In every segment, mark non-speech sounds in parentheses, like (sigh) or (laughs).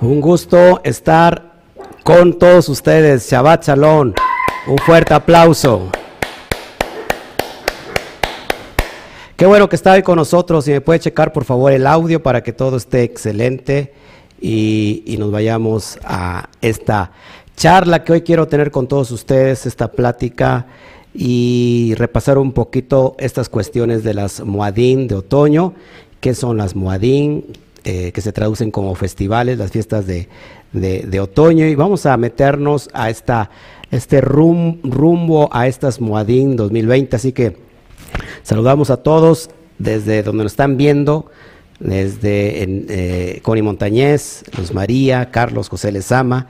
Un gusto estar con todos ustedes. Shabbat Shalom. Un fuerte aplauso. Qué bueno que está hoy con nosotros. Si me puede checar por favor el audio para que todo esté excelente y, y nos vayamos a esta charla que hoy quiero tener con todos ustedes, esta plática y repasar un poquito estas cuestiones de las Moadín de otoño, qué son las Moadín, eh, que se traducen como festivales, las fiestas de, de, otoño, y vamos a meternos a esta, este rumbo a estas Moadín 2020, así que saludamos a todos desde donde nos están viendo, desde eh, Connie Montañez, Luz María, Carlos José Lezama,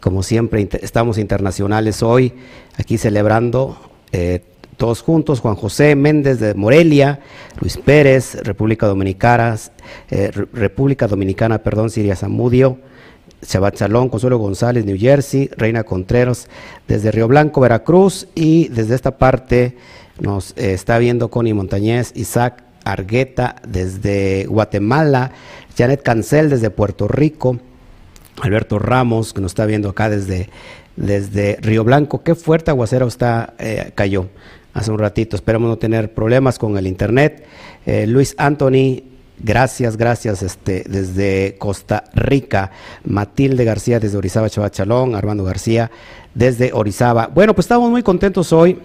como siempre estamos internacionales hoy, aquí celebrando eh, todos juntos, Juan José Méndez de Morelia, Luis Pérez, República Dominicana, eh, República Dominicana, perdón, Siria Zamudio, Chabat Salón, Consuelo González, New Jersey, Reina Contreras, desde Río Blanco, Veracruz, y desde esta parte nos eh, está viendo Connie Montañez, Isaac Argueta desde Guatemala, Janet Cancel desde Puerto Rico, Alberto Ramos, que nos está viendo acá desde, desde Río Blanco. Qué fuerte aguacero está, eh, cayó hace un ratito. Esperamos no tener problemas con el internet. Eh, Luis Anthony, gracias, gracias, este, desde Costa Rica. Matilde García desde Orizaba, Chavachalón. Armando García desde Orizaba. Bueno, pues estamos muy contentos hoy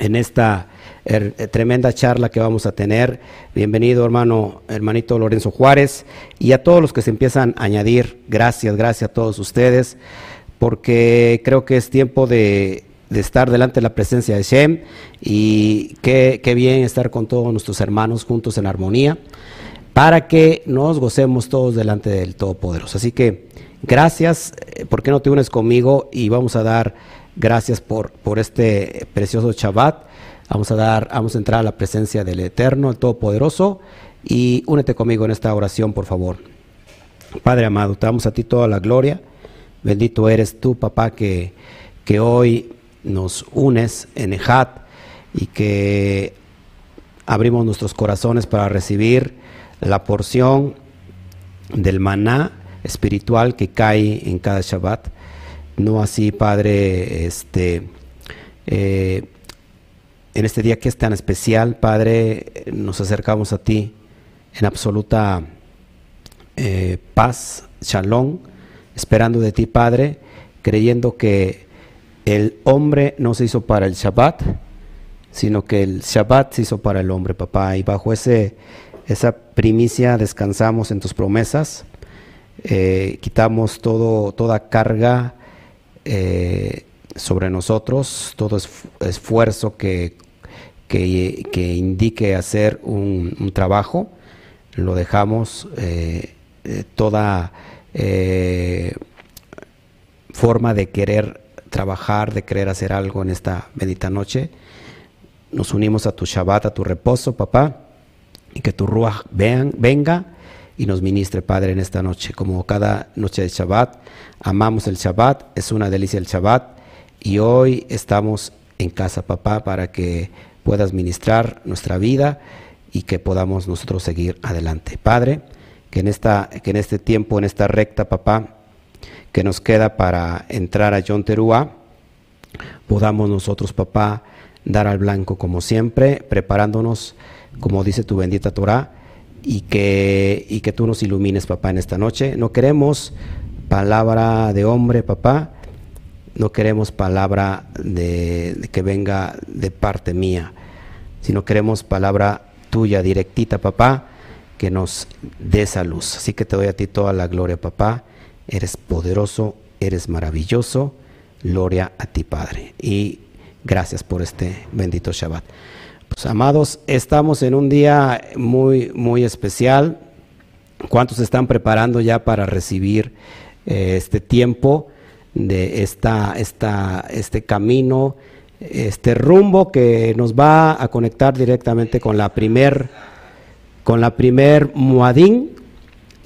en esta er, eh, tremenda charla que vamos a tener. Bienvenido, hermano, hermanito Lorenzo Juárez, y a todos los que se empiezan a añadir. Gracias, gracias a todos ustedes, porque creo que es tiempo de de estar delante de la presencia de Shem y qué, bien estar con todos nuestros hermanos juntos en armonía para que nos gocemos todos delante del Todopoderoso. Así que gracias, eh, ¿por qué no te unes conmigo? Y vamos a dar gracias por, por este precioso Shabbat. Vamos a dar, vamos a entrar a la presencia del Eterno, el Todopoderoso, y únete conmigo en esta oración, por favor. Padre amado, te damos a ti toda la gloria. Bendito eres tú, papá, que, que hoy nos unes en Ejat y que abrimos nuestros corazones para recibir la porción del maná espiritual que cae en cada Shabbat. No así, Padre, este, eh, en este día que es tan especial, Padre, nos acercamos a ti en absoluta eh, paz, shalom, esperando de ti, Padre, creyendo que el hombre no se hizo para el Shabbat, sino que el Shabbat se hizo para el hombre, papá. Y bajo ese, esa primicia descansamos en tus promesas, eh, quitamos todo, toda carga eh, sobre nosotros, todo esfuerzo que, que, indique hacer un, trabajo, lo dejamos, eh, toda forma de querer trabajar, de querer hacer algo en esta bendita noche. Nos unimos a tu Shabbat, a tu reposo, papá, y que tu Ruach vean, venga y nos ministre, Padre, en esta noche. Como cada noche de Shabbat, amamos el Shabbat, es una delicia el Shabbat, y hoy estamos en casa, papá, para que puedas ministrar nuestra vida y que podamos nosotros seguir adelante. Padre, que en, esta, que en este tiempo, en esta recta, papá, que nos queda para entrar a John Terúa, podamos nosotros, papá, dar al blanco como siempre, preparándonos, como dice tu bendita Torah, y que, y que tú nos ilumines, papá, en esta noche. No queremos palabra de hombre, papá, no queremos palabra de, que venga de parte mía, sino queremos palabra tuya, directita, papá, que nos dé esa luz. Así que te doy a ti toda la gloria, papá eres poderoso, eres maravilloso. Gloria a ti, Padre. Y gracias por este bendito Shabbat. Pues amados, estamos en un día muy, muy especial. ¿Cuántos están preparando ya para recibir eh, este tiempo de esta, esta, este camino, este rumbo que nos va a conectar directamente con la primer, con la primer Muadín,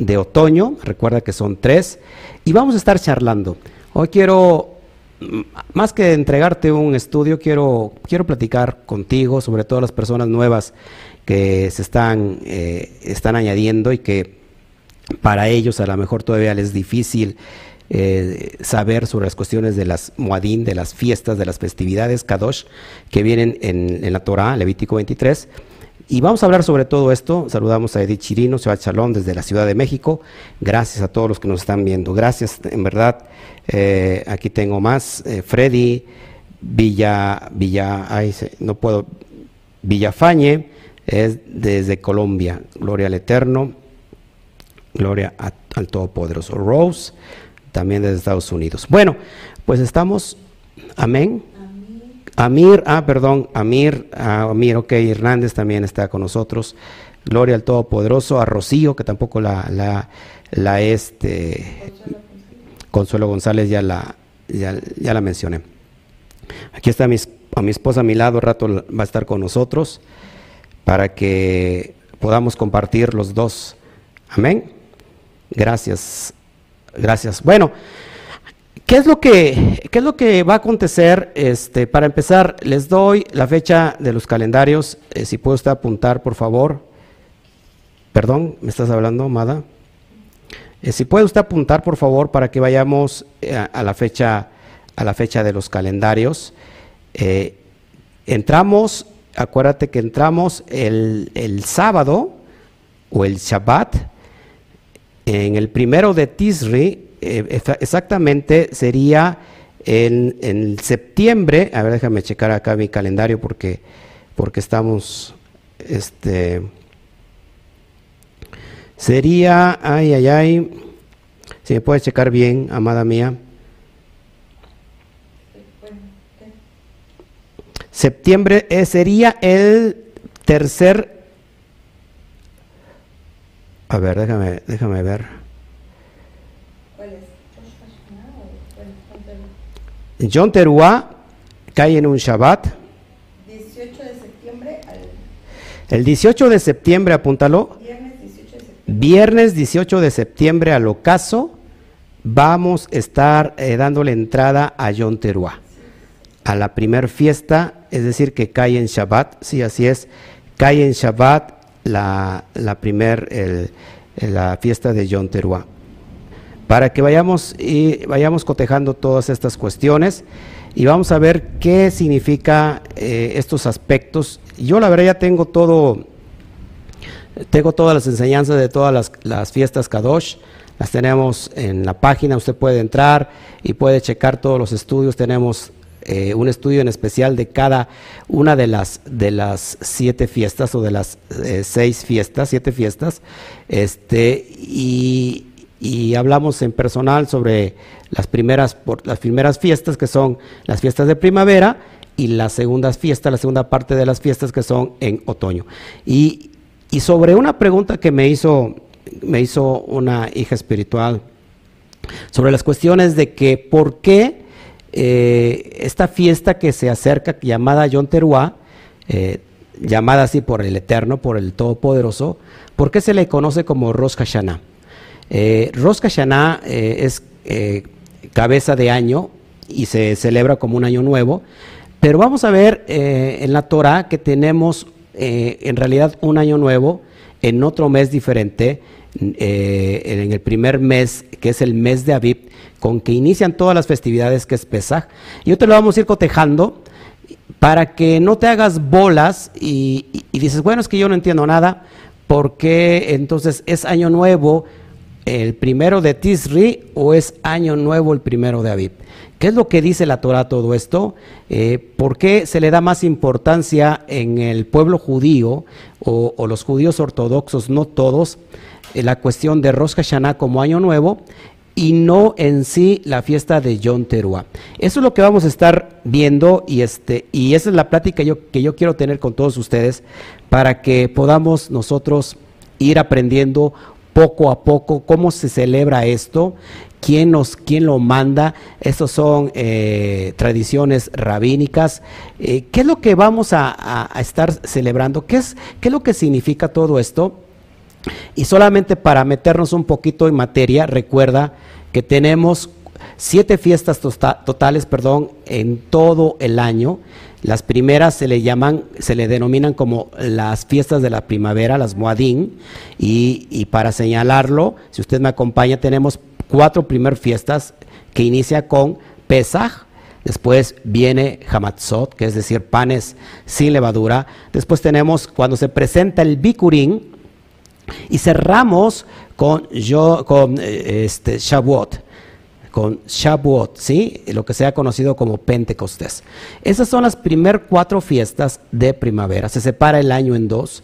de otoño, recuerda que son tres, y vamos a estar charlando. Hoy quiero, mm, más que entregarte un estudio, quiero, quiero platicar contigo, sobre todo las personas nuevas que se están, eh, están añadiendo y que para ellos a lo mejor todavía les es difícil eh, saber sobre las cuestiones de las Muadín, de las fiestas, de las festividades Kadosh que vienen en, la Torah, Levítico 23. Y vamos a hablar sobre todo esto. Saludamos a Edith Chirino, Shabbat Shalom desde la Ciudad de México. Gracias a todos los que nos están viendo. Gracias, en verdad. Eh, aquí tengo más. Eh, Freddy, Villa, Villa, ay, no puedo, Villafañe, es desde Colombia. Gloria al Eterno. Gloria al Todopoderoso. Rose, también desde Estados Unidos. Bueno, pues estamos, amén. Amir, ah, perdón, Amir, ah, Amir, ok, Hernández también está con nosotros. Gloria al Todopoderoso, a Rocío, que tampoco la, la, la este, Consuelo González ya la, ya, la mencioné. Aquí está mi, a mi esposa a mi lado, rato va a estar con nosotros para que podamos compartir los dos. Amén. Gracias. Gracias. Bueno, ¿qué es lo que, qué es lo que va a acontecer? Este, para empezar, les doy la fecha de los calendarios. Eh, si puede usted apuntar, por favor. Perdón, ¿me estás hablando, Amada? Eh, si puede usted apuntar, por favor, para que vayamos eh, a, la fecha a la fecha de los calendarios. entramos, acuérdate que entramos el, el sábado o el Shabbat en el primero de Tisri, eh, exactamente sería en, septiembre, a ver, déjame checar acá mi calendario porque, porque estamos, este, sería, ay, ay, ay, si me puedes checar bien, amada mía. Septiembre eh, sería el tercer a ver, déjame, déjame ver. ¿Cuál es? John Teruá cae en un Shabbat. 18 de septiembre al... El 18 de septiembre, apúntalo. Viernes 18 de septiembre. Viernes 18 de septiembre al ocaso vamos a estar eh, dándole entrada a John Teruá. A la primer fiesta, es decir, que cae en Shabbat. Sí, así es. Cae en Shabbat la, la primer, la fiesta de Yom Teruah. Para que vayamos, y vayamos cotejando todas estas cuestiones y vamos a ver qué significa eh, estos aspectos. Yo la verdad ya tengo todo, tengo todas las enseñanzas de todas las, fiestas Kadosh, las tenemos en la página, usted puede entrar y puede checar todos los estudios, tenemos eh, un estudio en especial de cada una de las, de las siete fiestas o de las eh, seis fiestas, siete fiestas, este, y, hablamos en personal sobre las primeras, las primeras fiestas que son las fiestas de primavera y las segundas fiestas, la segunda parte de las fiestas que son en otoño. Y, y sobre una pregunta que me hizo, me hizo una hija espiritual, sobre las cuestiones de que por qué eh, esta fiesta que se acerca, llamada Yom Teruah, eh, llamada así por el Eterno, por el Todopoderoso, ¿por qué se le conoce como Rosh Hashanah? Eh, Rosh Hashanah es cabeza de año y se celebra como un año nuevo, pero vamos a ver en la Torah que tenemos en realidad un año nuevo en otro mes diferente, en el primer mes, que es el mes de Aviv, con que inician todas las festividades que es Pesaj. Y yo te lo vamos a ir cotejando para que no te hagas bolas y, dices, bueno, es que yo no entiendo nada, porque entonces es año nuevo el primero de Tisri o es año nuevo el primero de Aviv. ¿Qué es lo que dice la Torah todo esto? Eh, ¿Por qué se le da más importancia en el pueblo judío o, los judíos ortodoxos, no todos, eh, la cuestión de Rosh Hashanah como año nuevo y no en sí la fiesta de Yom Teruah. Eso es lo que vamos a estar viendo y este y esa es la plática yo, que yo quiero tener con todos ustedes para que podamos nosotros ir aprendiendo poco a poco cómo se celebra esto, quién nos quién lo manda. Estos son eh, tradiciones rabínicas. Eh, ¿Qué es lo que vamos a, estar celebrando? ¿Qué es qué es lo que significa todo esto? Y solamente para meternos un poquito en materia, recuerda que tenemos siete fiestas tota-, totales, perdón, en todo el año. Las primeras se le llaman, se le denominan como las fiestas de la primavera, las Moadín, y, y para señalarlo, si usted me acompaña, tenemos cuatro primeras fiestas que inicia con Pesach, Después viene Hamatzot, que es decir, panes sin levadura. Después tenemos cuando se presenta el Bikurim. Y cerramos con, yo, con eh, este, Shavuot con Shavuot, ¿sí? lo que se ha conocido como Pentecostés. Esas son las primeras cuatro fiestas de primavera. Se separa el año en dos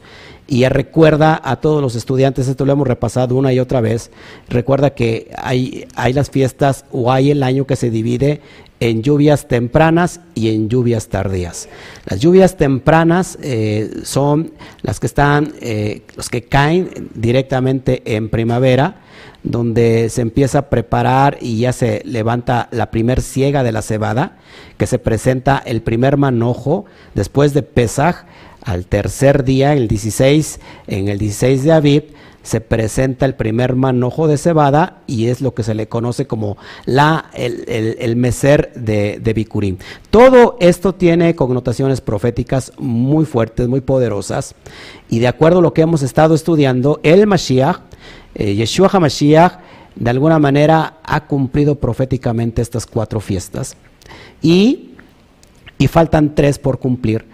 y recuerda a todos los estudiantes, esto lo hemos repasado una y otra vez, recuerda que hay, hay las fiestas o hay el año que se divide en lluvias tempranas y en lluvias tardías. Las lluvias tempranas eh, son las que están, eh, los que caen directamente en primavera, donde se empieza a preparar y ya se levanta la primer siega de la cebada, que se presenta el primer manojo después de Pesaj, al tercer día, el 16, en el 16 de Aviv, se presenta el primer manojo de cebada y es lo que se le conoce como la, el, meser de, de Bikurim. Todo esto tiene connotaciones proféticas muy fuertes, muy poderosas y de acuerdo a lo que hemos estado estudiando, el Mashiach, eh, Yeshua HaMashiach, de alguna manera ha cumplido proféticamente estas cuatro fiestas y, y faltan tres por cumplir,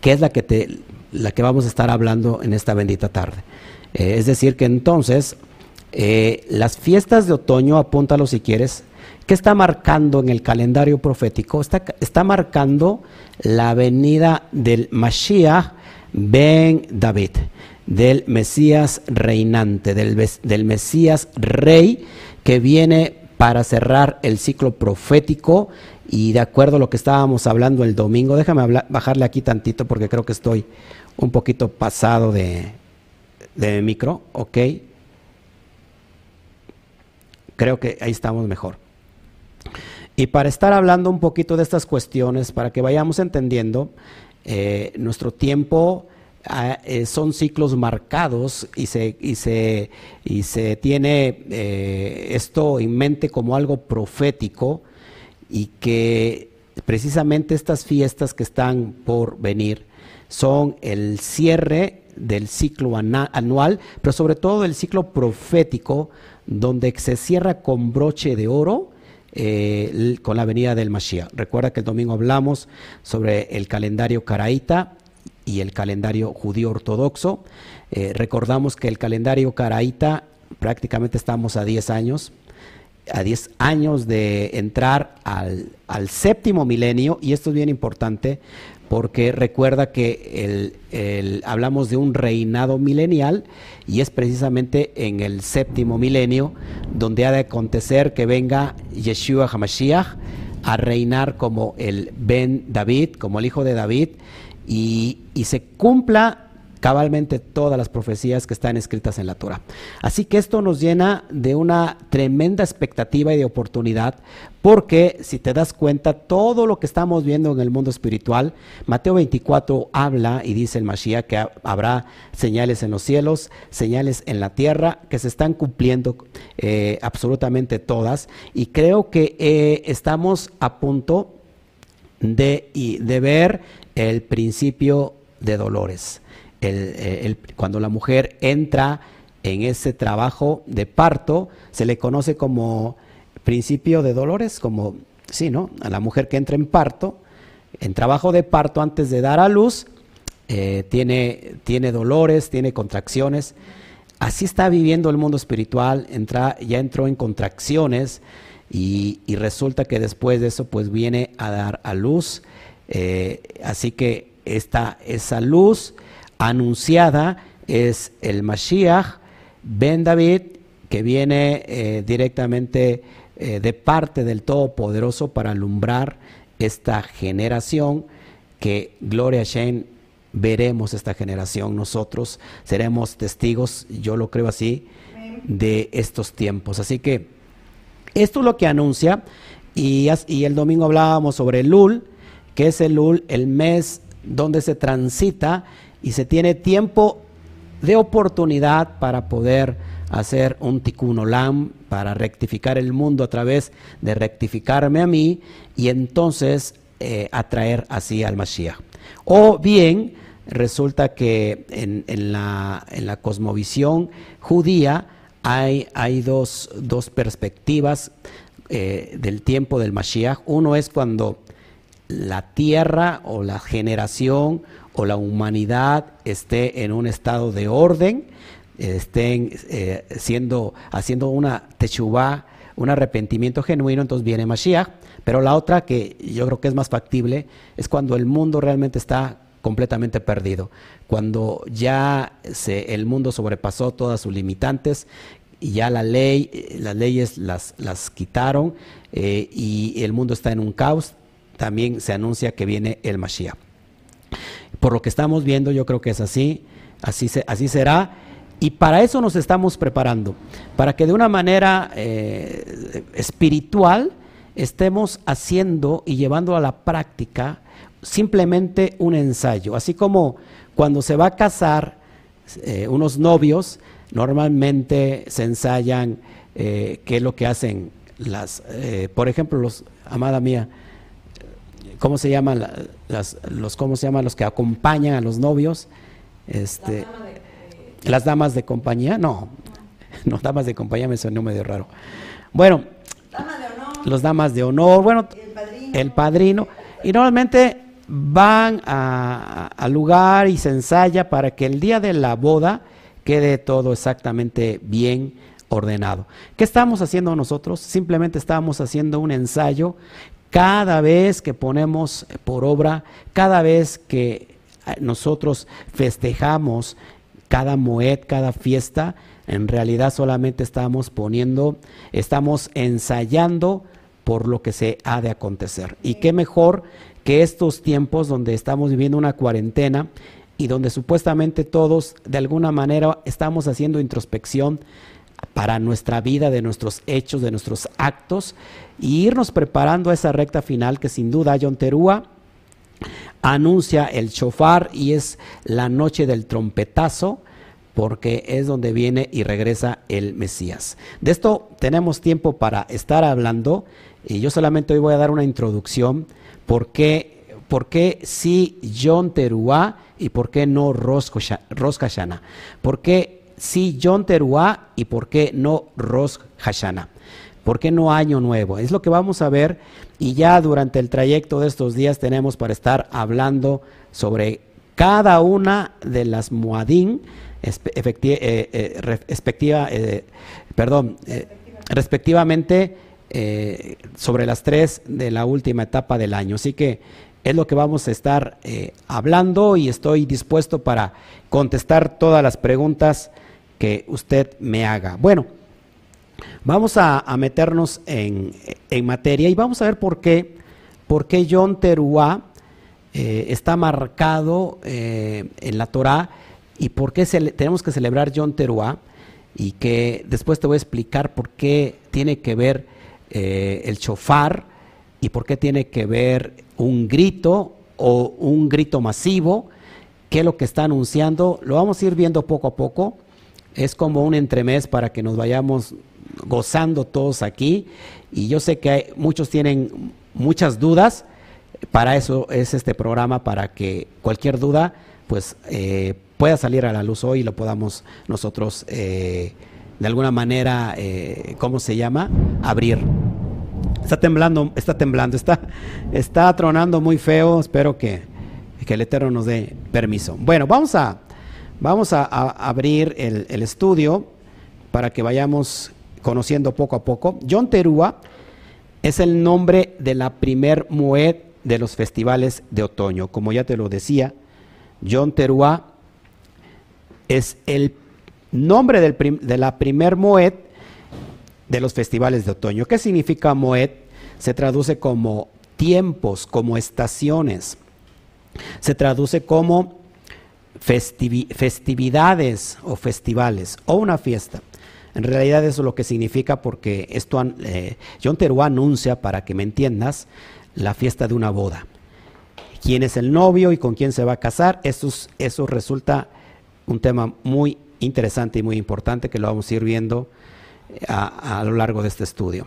que es la que, te, la que vamos a estar hablando en esta bendita tarde. Eh, es decir, que entonces eh, las fiestas de otoño, apúntalo si quieres, ¿qué está marcando en el calendario profético? Está, está marcando la venida del Mashiach ben David, del Mesías reinante, del, del Mesías rey que viene para cerrar el ciclo profético y de acuerdo a lo que estábamos hablando el domingo, déjame bajarle aquí tantito porque creo que estoy un poquito pasado de, micro, ok. Creo que ahí estamos mejor. Y para estar hablando un poquito de estas cuestiones, para que vayamos entendiendo, eh, nuestro tiempo eh, son ciclos marcados y se, y se, y se tiene eh, esto en mente como algo profético y que precisamente estas fiestas que están por venir son el cierre del ciclo anual, pero sobre todo del ciclo profético, donde se cierra con broche de oro eh, con la venida del Mashiach. Recuerda que el domingo hablamos sobre el calendario caraíta y el calendario judío ortodoxo. Eh, recordamos que el calendario caraíta prácticamente estamos a 10 años, a 10 años de entrar al, al, séptimo milenio, y esto es bien importante porque recuerda que hablamos de un reinado milenial y es precisamente en el séptimo milenio donde ha de acontecer que venga Yeshua Hamashiach a reinar como el Ben David, como el hijo de David, y, se cumpla cabalmente todas las profecías que están escritas en la Torah. Así que esto nos llena de una tremenda expectativa y de oportunidad, porque si te das cuenta, todo lo que estamos viendo en el mundo espiritual, Mateo 24 habla y dice el Mashiach que habrá señales en los cielos, señales en la tierra, que se están cumpliendo eh, absolutamente todas, y creo que eh, estamos a punto de, de ver el principio de dolores. Eh, cuando la mujer entra en ese trabajo de parto, se le conoce como principio de dolores, como, sí, ¿no? A la mujer que entra en parto, en trabajo de parto antes de dar a luz, eh, tiene, tiene dolores, tiene contracciones. Así está viviendo el mundo espiritual, entra, ya entró en contracciones y, resulta que después de eso pues viene a dar a luz. Eh, así que esta, esa luz anunciada es el Mashiach Ben David, que viene eh, directamente eh, de parte del Todopoderoso para alumbrar esta generación, que Gloria a veremos esta generación, nosotros seremos testigos, yo lo creo así, de estos tiempos. Así que esto es lo que anuncia, y, y el domingo hablábamos sobre el Lul, que es el el mes donde se transita y se tiene tiempo de oportunidad para poder hacer un tikkun olam, para rectificar el mundo a través de rectificarme a mí, y entonces eh, atraer así al Mashiach. O bien resulta que en, la, cosmovisión judía hay, dos, perspectivas eh, del tiempo del Mashiach. Uno es cuando la tierra o la generación o la humanidad esté en un estado de orden, estén eh, siendo, haciendo una techubá, un arrepentimiento genuino, entonces viene Mashiach. Pero la otra que yo creo que es más factible es cuando el mundo realmente está completamente perdido, cuando ya se, el mundo sobrepasó todas sus limitantes y ya la ley, las leyes las, las quitaron eh, y el mundo está en un caos, también se anuncia que viene el Mashiach. Por lo que estamos viendo, yo creo que es así, así, se, así será. Y para eso nos estamos preparando, para que de una manera eh, espiritual estemos haciendo y llevando a la práctica simplemente un ensayo. Así como cuando se va a casar eh, unos novios, normalmente se ensayan eh, qué es lo que hacen las, por ejemplo, los, amada mía, ¿cómo se llaman las, los, cómo se llaman los que acompañan a los novios? Este, las damas de compañía, no, (laughs) no, damas de compañía me sonó medio raro. Bueno, los damas de honor, bueno, el padrino, y normalmente van al lugar y se ensaya para que el día de la boda quede todo exactamente bien ordenado. ¿Qué estamos haciendo nosotros? Simplemente estamos haciendo un ensayo cada vez que ponemos por obra, cada vez que nosotros festejamos cada moed, cada fiesta, en realidad solamente estamos poniendo, estamos ensayando por lo que se ha de acontecer. Y qué mejor que estos tiempos donde estamos viviendo una cuarentena y donde supuestamente todos de alguna manera estamos haciendo introspección para nuestra vida, de nuestros hechos, de nuestros actos, y irnos preparando a esa recta final que sin duda John Terúa anuncia el chofar y es la noche del trompetazo porque es donde viene y regresa el Mesías. De esto tenemos tiempo para estar hablando y yo solamente hoy voy a dar una introducción por qué, por qué sí John Teruá y por qué no Rosh Hashanah. ¿Por qué sí John Teruá y por qué no Rosh Hashanah? ¿Por qué no Año Nuevo? Es lo que vamos a ver y ya durante el trayecto de estos días tenemos para estar hablando sobre cada una de las Muadín, eh, eh, eh, perdón, respectivamente sobre las tres de la última etapa del año. Así que es lo que vamos a estar hablando y estoy dispuesto para contestar todas las preguntas que usted me haga. Bueno. Vamos a, meternos en, materia y vamos a ver por qué, por qué John Teruá eh, está marcado eh, en la Torah y por qué tenemos que celebrar John Teruá y que después te voy a explicar por qué tiene que ver eh, el chofar y por qué tiene que ver un grito o un grito masivo, qué es lo que está anunciando, lo vamos a ir viendo poco a poco, es como un entremés para que nos vayamos gozando todos aquí y yo sé que hay, muchos tienen muchas dudas, para eso es este programa, para que cualquier duda pues eh, pueda salir a la luz hoy y lo podamos nosotros eh, de alguna manera, eh, ¿cómo se llama? Abrir. Está temblando, está temblando, está, está tronando muy feo, espero que, que el Eterno nos dé permiso. Bueno, vamos a, vamos a, abrir el, estudio para que vayamos conociendo poco a poco. John Terúa es el nombre de la primer Moed de los festivales de otoño. Como ya te lo decía, John Terúa es el nombre de la primer Moed de los festivales de otoño. ¿Qué significa Moed? Se traduce como tiempos, como estaciones. Se traduce como festividades o festivales o una fiesta. En realidad eso es lo que significa porque esto, eh, John Teruá anuncia, para que me entiendas, la fiesta de una boda. ¿Quién es el novio y con quién se va a casar? Eso, eso resulta un tema muy interesante y muy importante que lo vamos a ir viendo eh, a, lo largo de este estudio.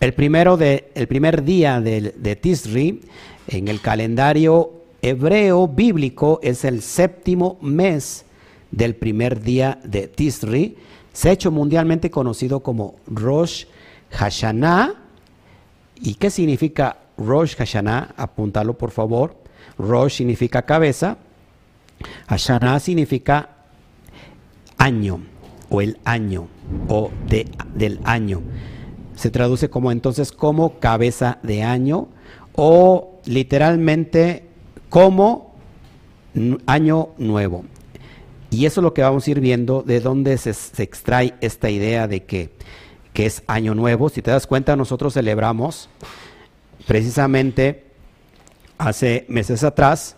El, primero el primer día de Tisri en el calendario hebreo bíblico es el séptimo mes del primer día de Tisri. Se ha hecho mundialmente conocido como Rosh Hashanah. ¿Y qué significa Rosh Hashanah? Apúntalo por favor. Rosh significa cabeza. Hashanah significa año o el año o de, del año. Se traduce como entonces como cabeza de año o literalmente como año nuevo. Y eso es lo que vamos a ir viendo de dónde se, extrae esta idea de que, que, es año nuevo. Si te das cuenta, nosotros celebramos precisamente hace meses atrás,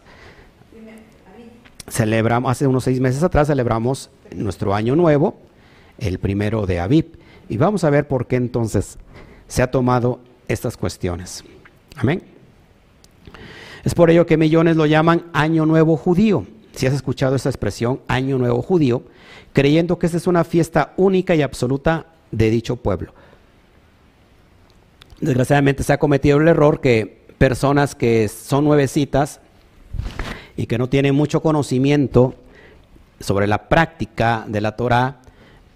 celebramos, hace unos seis meses atrás celebramos nuestro año nuevo, el primero de Aviv. Y vamos a ver por qué entonces se ha tomado estas cuestiones. Amén. Es por ello que millones lo llaman Año Nuevo Judío. Si has escuchado esta expresión, Año Nuevo Judío, creyendo que esta es una fiesta única y absoluta de dicho pueblo. Desgraciadamente se ha cometido el error que personas que son nuevecitas y que no tienen mucho conocimiento sobre la práctica de la Torah,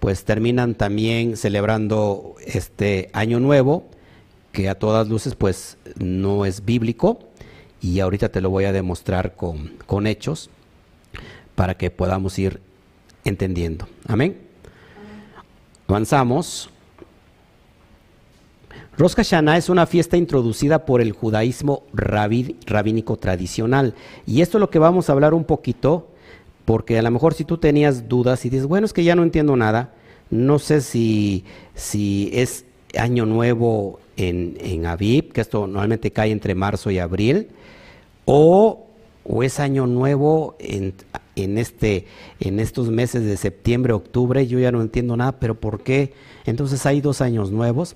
pues terminan también celebrando este año nuevo, que a todas luces pues no es bíblico, y ahorita te lo voy a demostrar con, con hechos para que podamos ir entendiendo. Amén. Avanzamos. Rosh Hashanah es una fiesta introducida por el judaísmo rabínico tradicional. Y esto es lo que vamos a hablar un poquito porque a lo mejor si tú tenías dudas y dices, bueno, es que ya no entiendo nada, no sé si, si es año nuevo en, en Aviv, que esto normalmente cae entre marzo y abril, o, o es año nuevo en, en, este, en estos meses de septiembre, octubre, yo ya no entiendo nada, pero ¿por qué? Entonces hay dos años nuevos.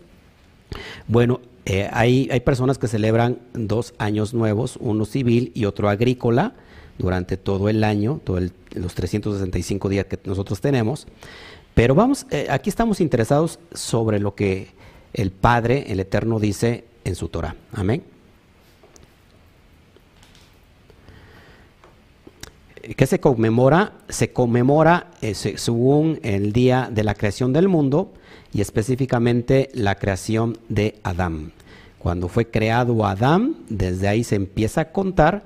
Bueno, eh, hay, hay personas que celebran dos años nuevos, uno civil y otro agrícola durante todo el año, todos los 365 días que nosotros tenemos. Pero vamos, eh, aquí estamos interesados sobre lo que el Padre, el Eterno, dice en su Torah. Amén. ¿Qué se conmemora? Se conmemora eh, según el día de la creación del mundo y específicamente la creación de Adán. Cuando fue creado Adán, desde ahí se empieza a contar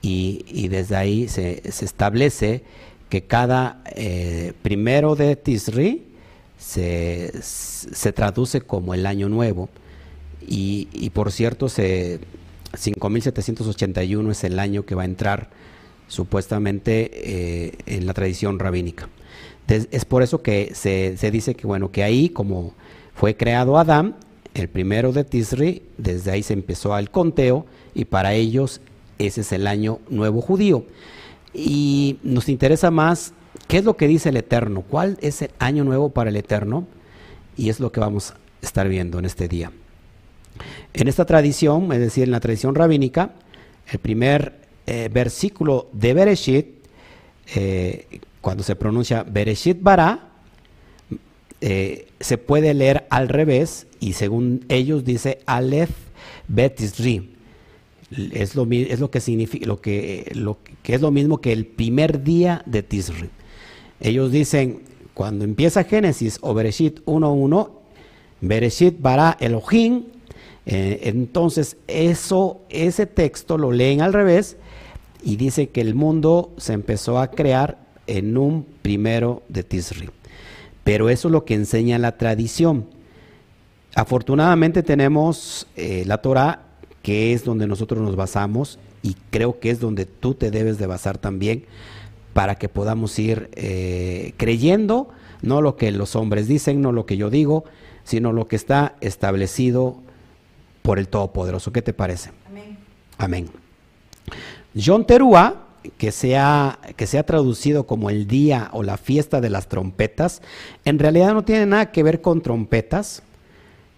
y, desde ahí se, establece que cada eh, primero de Tisri se, traduce como el año nuevo y, por cierto se, 5781 es el año que va a entrar supuestamente eh, en la tradición rabínica. es por eso que se, se, dice que bueno que ahí como fue creado Adán, el primero de Tisri, desde ahí se empezó al conteo y para ellos ese es el año nuevo judío. Y nos interesa más qué es lo que dice el Eterno, cuál es el año nuevo para el Eterno, y es lo que vamos a estar viendo en este día. En esta tradición, es decir, en la tradición rabínica, el primer eh, versículo de Bereshit, eh, cuando se pronuncia Bereshit Bara, eh, se puede leer al revés y según ellos dice Aleph Betisri es lo, es lo que significa, lo que, lo que es lo mismo que el primer día de Tisri. Ellos dicen, cuando empieza Génesis o Bereshit 1.1, Bereshit bara Elohim, eh, entonces eso, ese texto lo leen al revés y dice que el mundo se empezó a crear en un primero de Tisri. Pero eso es lo que enseña la tradición. Afortunadamente tenemos eh, la Torah que es donde nosotros nos basamos y creo que es donde tú te debes de basar también para que podamos ir eh, creyendo, no lo que los hombres dicen, no lo que yo digo, sino lo que está establecido por el Todopoderoso. ¿Qué te parece? Amén. Amén. John Terúa, que se, ha, que se ha traducido como el día o la fiesta de las trompetas, en realidad no tiene nada que ver con trompetas.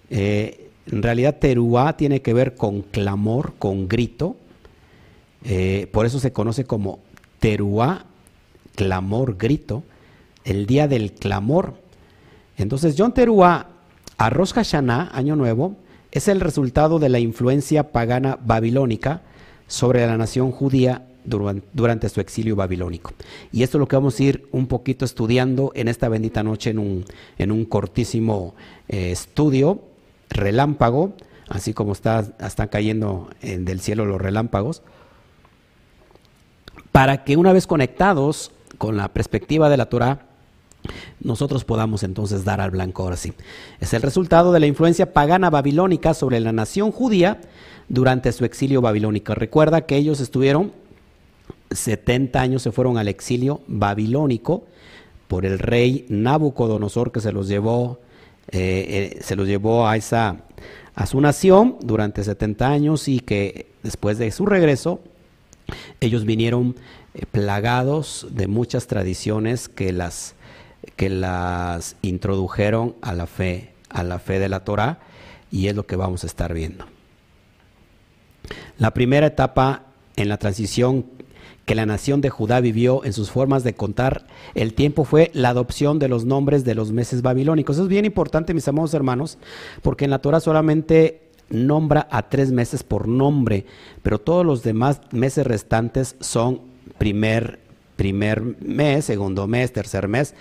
Eh, en realidad teruá tiene que ver con clamor, con grito. Eh, por eso se conoce como teruá, clamor, grito, el día del clamor. Entonces, John Teruá, a Rosh Hashanah, Año Nuevo, es el resultado de la influencia pagana babilónica sobre la nación judía durante su exilio babilónico. Y esto es lo que vamos a ir un poquito estudiando en esta bendita noche en un, en un cortísimo eh, estudio relámpago, así como está, están cayendo en, del cielo los relámpagos, para que una vez conectados con la perspectiva de la Torah, nosotros podamos entonces dar al blanco ahora sí. Es el resultado de la influencia pagana babilónica sobre la nación judía durante su exilio babilónico. Recuerda que ellos estuvieron 70 años, se fueron al exilio babilónico por el rey Nabucodonosor que se los llevó, eh, eh, se los llevó a, esa, a su nación durante 70 años y que después de su regreso ellos vinieron eh, plagados de muchas tradiciones que las que las introdujeron a la fe, a la fe de la Torah, y es lo que vamos a estar viendo. La primera etapa en la transición que la nación de Judá vivió en sus formas de contar el tiempo fue la adopción de los nombres de los meses babilónicos. Eso es bien importante, mis amados hermanos, porque en la Torah solamente nombra a tres meses por nombre, pero todos los demás meses restantes son primer primer mes, segundo mes, tercer mes.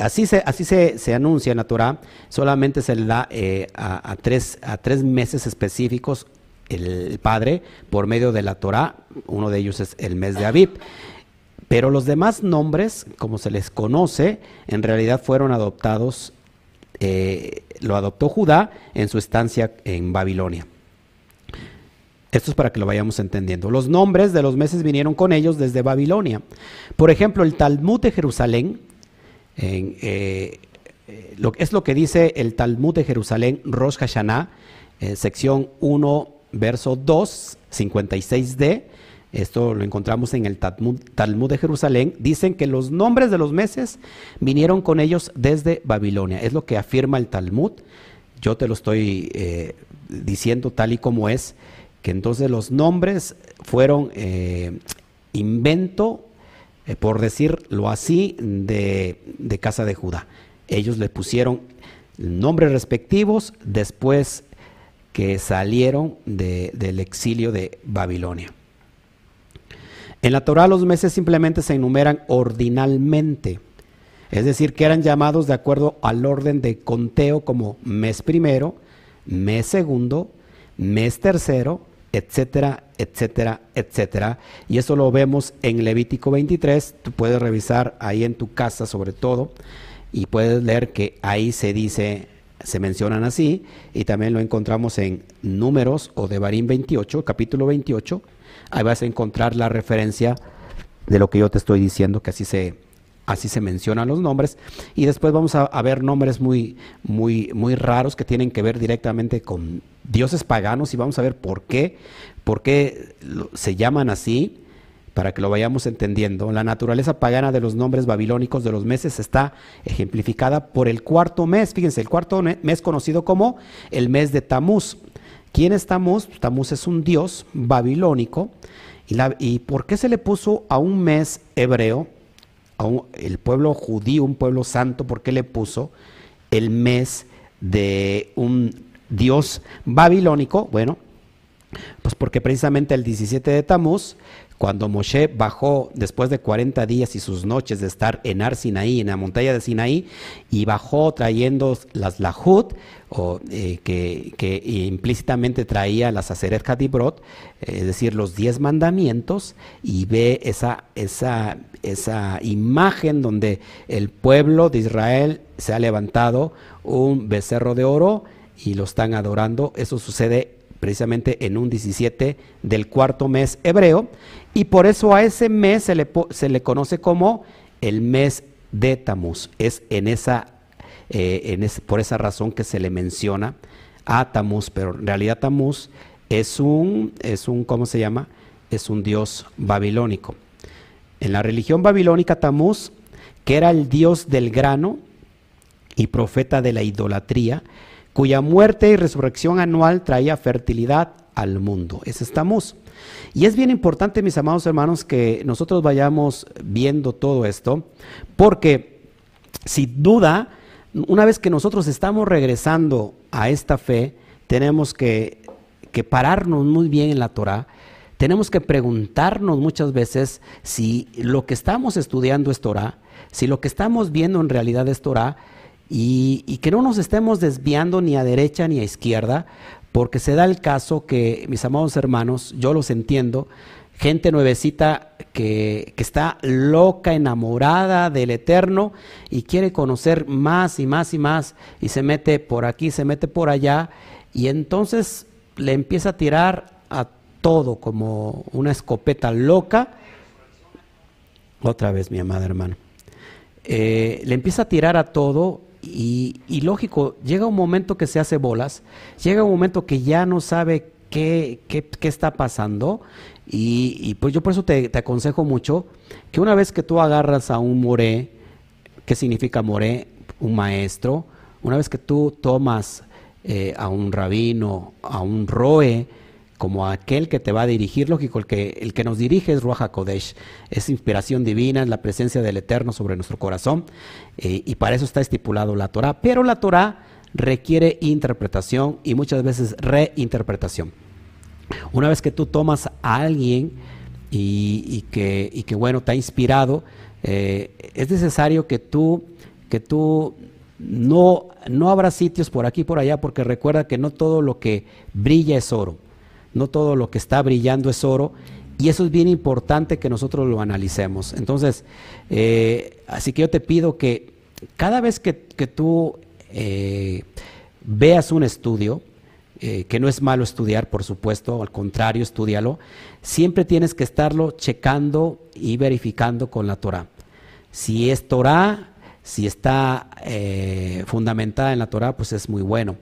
Así se, así se, se anuncia en la Torah, solamente se le da eh, a, tres, a tres meses específicos el Padre por medio de la Torah, uno de ellos es el mes de Aviv. Pero los demás nombres, como se les conoce, en realidad fueron adoptados, eh, lo adoptó Judá en su estancia en Babilonia. Esto es para que lo vayamos entendiendo. Los nombres de los meses vinieron con ellos desde Babilonia. Por ejemplo, el Talmud de Jerusalén, eh, lo, es lo que dice el Talmud de Jerusalén, Rosh Hashanah, eh, sección 1, verso 2, 56d. Esto lo encontramos en el Talmud, de Jerusalén. Dicen que los nombres de los meses vinieron con ellos desde Babilonia. Es lo que afirma el Talmud. Yo te lo estoy eh, diciendo tal y como es que entonces los nombres fueron eh, invento, eh, por decirlo así, de, casa de Judá. Ellos le pusieron nombres respectivos después que salieron del exilio de Babilonia. En la Torah los meses simplemente se enumeran ordinalmente, es decir, que eran llamados de acuerdo al orden de conteo como mes primero, mes segundo, mes tercero, etcétera, etcétera, etcétera. Y eso lo vemos en Levítico 23, tú puedes revisar ahí en tu casa sobre todo y puedes leer que ahí se dice, se mencionan así, y también lo encontramos en Números o de Barín 28, capítulo 28, ahí vas a encontrar la referencia de lo que yo te estoy diciendo, que así se, así se mencionan los nombres, y después vamos a, ver nombres muy, muy, muy raros que tienen que ver directamente con dioses paganos y vamos a ver por qué, por qué se llaman así, para que lo vayamos entendiendo. La naturaleza pagana de los nombres babilónicos de los meses está ejemplificada por el cuarto mes, fíjense, el cuarto mes conocido como el mes de Tamuz. ¿Quién es Tamuz? Tamuz es un dios babilónico. ¿Y, y por qué se le puso a un mes hebreo, a el pueblo judío, un pueblo santo, por qué le puso el mes de un dios babilónico? Bueno, pues porque precisamente el 17 de Tamuz, cuando Moshe bajó después de 40 días y sus noches de estar en Ar Sinaí, en la montaña de Sinaí, y bajó trayendo las Lahut, o, eh, que, implícitamente traía las Aseret Hadibrot, es decir, los diez mandamientos, y ve esa, esa, esa imagen donde el pueblo de Israel se ha levantado un becerro de oro, y lo están adorando. Eso sucede precisamente en un 17 del cuarto mes hebreo y por eso a ese mes se le, se le conoce como el mes de Tamuz. Es en esa, eh, en por esa razón que se le menciona a Tamuz, pero en realidad Tamuz es un, es un, ¿cómo se llama? Es un dios babilónico. En la religión babilónica Tamuz, que era el dios del grano y profeta de la idolatría, cuya muerte y resurrección anual traía fertilidad al mundo. Ese estamos. Y es bien importante, mis amados hermanos, que nosotros vayamos viendo todo esto, porque sin duda, una vez que nosotros estamos regresando a esta fe, tenemos que, que pararnos muy bien en la Torah. Tenemos que preguntarnos muchas veces si lo que estamos estudiando es Torah, si lo que estamos viendo en realidad es Torah, y, que no nos estemos desviando ni a derecha ni a izquierda, porque se da el caso que, mis amados hermanos, yo los entiendo, gente nuevecita que, que, está loca, enamorada del Eterno y quiere conocer más y más y más y se mete por aquí, se mete por allá y entonces le empieza a tirar a todo como una escopeta loca. Otra vez, mi amada hermana. Eh, le empieza a tirar a todo y, lógico, llega un momento que se hace bolas, llega un momento que ya no sabe qué, qué, qué está pasando y, y, pues yo por eso te, te, aconsejo mucho que una vez que tú agarras a un moré, ¿qué significa moré? Un maestro, una vez que tú tomas eh, a un rabino, a un roe, como aquel que te va a dirigir, lógico, el que, el que nos dirige es Ruach Kodesh, es inspiración divina, es la presencia del Eterno sobre nuestro corazón, eh, y para eso está estipulado la Torah, pero la Torah requiere interpretación y muchas veces reinterpretación. Una vez que tú tomas a alguien y, que, bueno, te ha inspirado, eh, es necesario que tú, que tú no, no sitios por aquí y por allá, porque recuerda que no todo lo que brilla es oro. No todo lo que está brillando es oro. Y eso es bien importante que nosotros lo analicemos. Entonces, eh, así que yo te pido que cada vez que, tú eh, veas un estudio, eh, que no es malo estudiar, por supuesto, al contrario, estudialo, siempre tienes que estarlo checando y verificando con la Torah. Si es Torah, si está eh, fundamentada en la Torah, pues es muy bueno.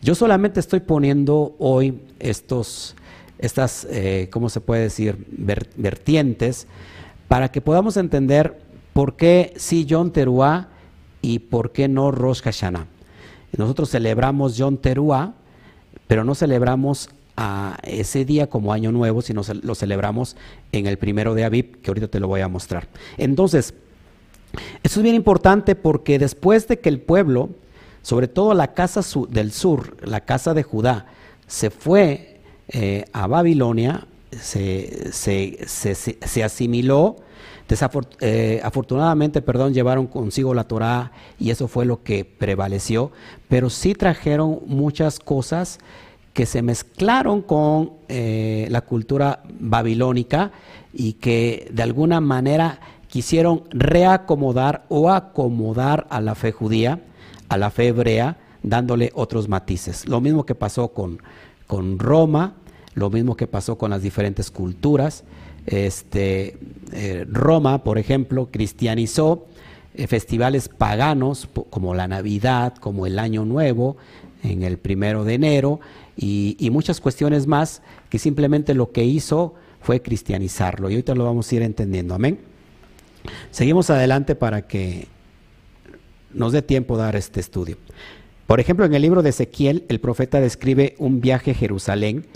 Yo solamente estoy poniendo hoy estos, estas, eh, ¿cómo se puede decir?, vertientes, para que podamos entender por qué sí John Teruá y por qué no Rosh Hashanah. Nosotros celebramos John Teruá, pero no celebramos a ese día como año nuevo, sino lo celebramos en el primero de Aviv, que ahorita te lo voy a mostrar. Entonces, esto es bien importante porque después de que el pueblo sobre todo la casa del sur, la casa de Judá, se fue eh, a Babilonia, se, se, se, se asimiló, eh, afortunadamente, perdón, llevaron consigo la Torá y eso fue lo que prevaleció, pero sí trajeron muchas cosas que se mezclaron con eh, la cultura babilónica y que de alguna manera quisieron reacomodar o acomodar a la fe judía a la fe hebrea, dándole otros matices. Lo mismo que pasó con, con Roma, lo mismo que pasó con las diferentes culturas. Este, eh, Roma, por ejemplo, cristianizó eh, festivales paganos como la Navidad, como el Año Nuevo, en el primero de enero, y, y, muchas cuestiones más que simplemente lo que hizo fue cristianizarlo. Y ahorita lo vamos a ir entendiendo. Amén. Seguimos adelante para que nos dé tiempo dar este estudio. Por ejemplo, en el libro de Ezequiel, el profeta describe un viaje a Jerusalén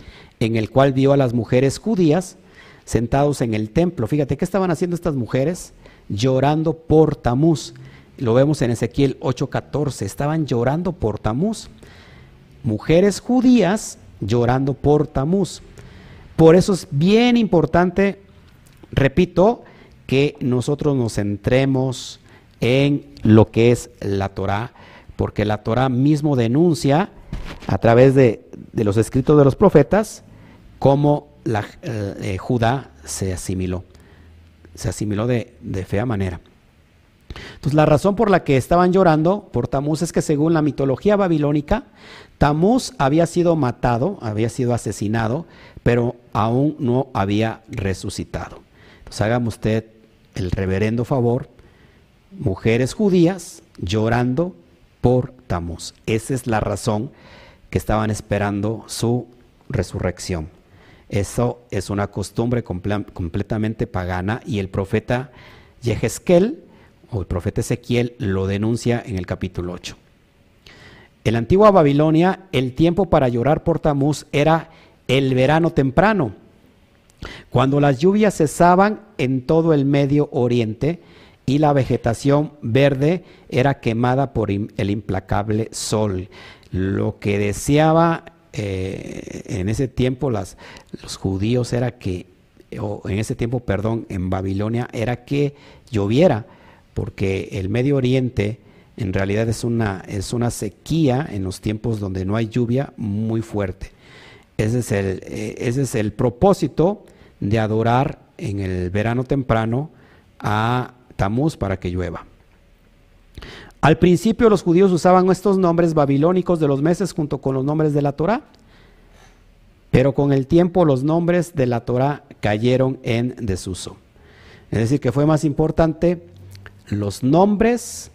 en el cual vio a las mujeres judías sentados en el templo. Fíjate, ¿qué estaban haciendo estas mujeres? Llorando por Tamuz. Lo vemos en Ezequiel 8:14. Estaban llorando por Tamuz. Mujeres judías llorando por Tamuz. Por eso es bien importante, repito, que nosotros nos centremos en lo que es la Torah, porque la Torah mismo denuncia a través de, de los escritos de los profetas cómo la, eh, eh, Judá se asimiló, se asimiló de, de fea manera. Entonces la razón por la que estaban llorando por Tamuz es que según la mitología babilónica, Tamuz había sido matado, había sido asesinado, pero aún no había resucitado. Entonces hágame usted el reverendo favor mujeres judías llorando por Tamuz. Esa es la razón que estaban esperando su resurrección. Eso es una costumbre completamente pagana y el profeta Yehezkel o el profeta Ezequiel lo denuncia en el capítulo 8. En la antigua Babilonia, el tiempo para llorar por Tamuz era el verano temprano, cuando las lluvias cesaban en todo el Medio Oriente y la vegetación verde era quemada por el implacable sol. Lo que deseaba eh, en ese tiempo los judíos era que, o en ese tiempo, perdón, en Babilonia era que lloviera, porque el Medio Oriente en realidad es una, es una sequía en los tiempos donde no hay lluvia muy fuerte. Ese es el, eh, ese es el propósito de adorar en el verano temprano a Tamuz para que llueva. Al principio los judíos usaban estos nombres babilónicos de los meses junto con los nombres de la Torá, pero con el tiempo los nombres de la Torá cayeron en desuso. Es decir, que fue más importante los nombres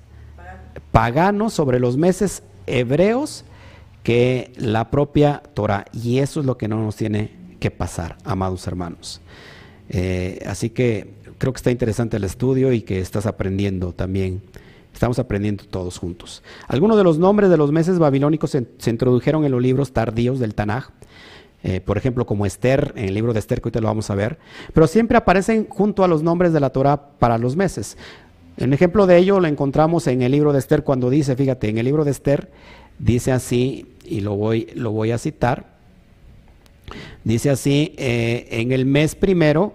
paganos sobre los meses hebreos que la propia Torah. Y eso es lo que no nos tiene que pasar, amados hermanos. Eh, así que creo que está interesante el estudio y que estás aprendiendo también. Estamos aprendiendo todos juntos. Algunos de los nombres de los meses babilónicos se, introdujeron en los libros tardíos del Tanaj. Eh, por ejemplo, como Esther, en el libro de Esther, que ahorita lo vamos a ver, pero siempre aparecen junto a los nombres de la Torah para los meses. El ejemplo de ello lo encontramos en el libro de Esther cuando dice, fíjate, en el libro de Esther dice así, y lo voy, lo voy a citar, dice así, eh, en el mes primero,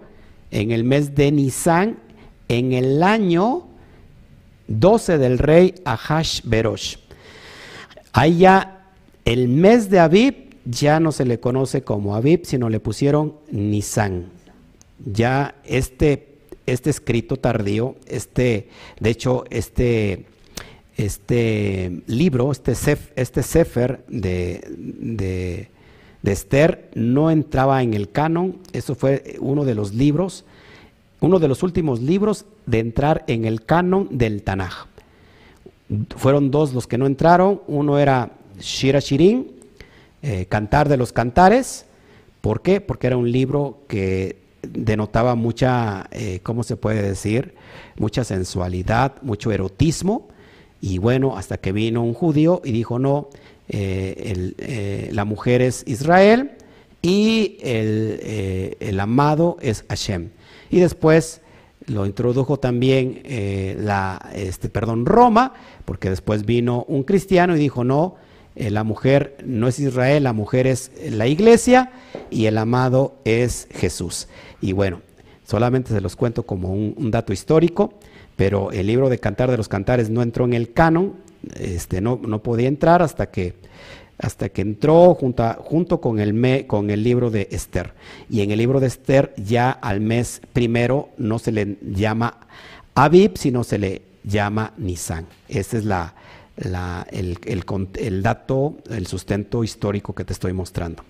en el mes de Nisan, en el año 12 del rey Ahash Berosh. Ahí ya el mes de Abib ya no se le conoce como Abib, sino le pusieron Nisan. Ya este este escrito tardío, este, de hecho, este, este libro, este, este Sefer de, de, Esther no entraba en el canon, eso fue uno de los libros, uno de los últimos libros de entrar en el canon del Tanaj. Fueron dos los que no entraron, uno era Shira Shirin, eh, Cantar de los Cantares, ¿por qué? Porque era un libro que denotaba mucha, eh, ¿cómo se puede decir? Mucha sensualidad, mucho erotismo. Y bueno, hasta que vino un judío y dijo, no, eh, eh, la mujer es Israel y el, amado es Hashem. Y después lo introdujo también la, este, perdón, Roma, porque después vino un cristiano y dijo, no, la mujer no es Israel, la mujer es la iglesia y el amado es Jesús. Y bueno, solamente se los cuento como un, dato histórico, pero el libro de Cantar de los Cantares no entró en el canon, este, no, no podía entrar hasta que, hasta que entró junto, con, el me, con el libro de Esther. Y en el libro de Esther ya al mes primero no se le llama Abib, sino se le llama Nisan. Ese es la, el, el, el dato, el sustento histórico que te estoy mostrando.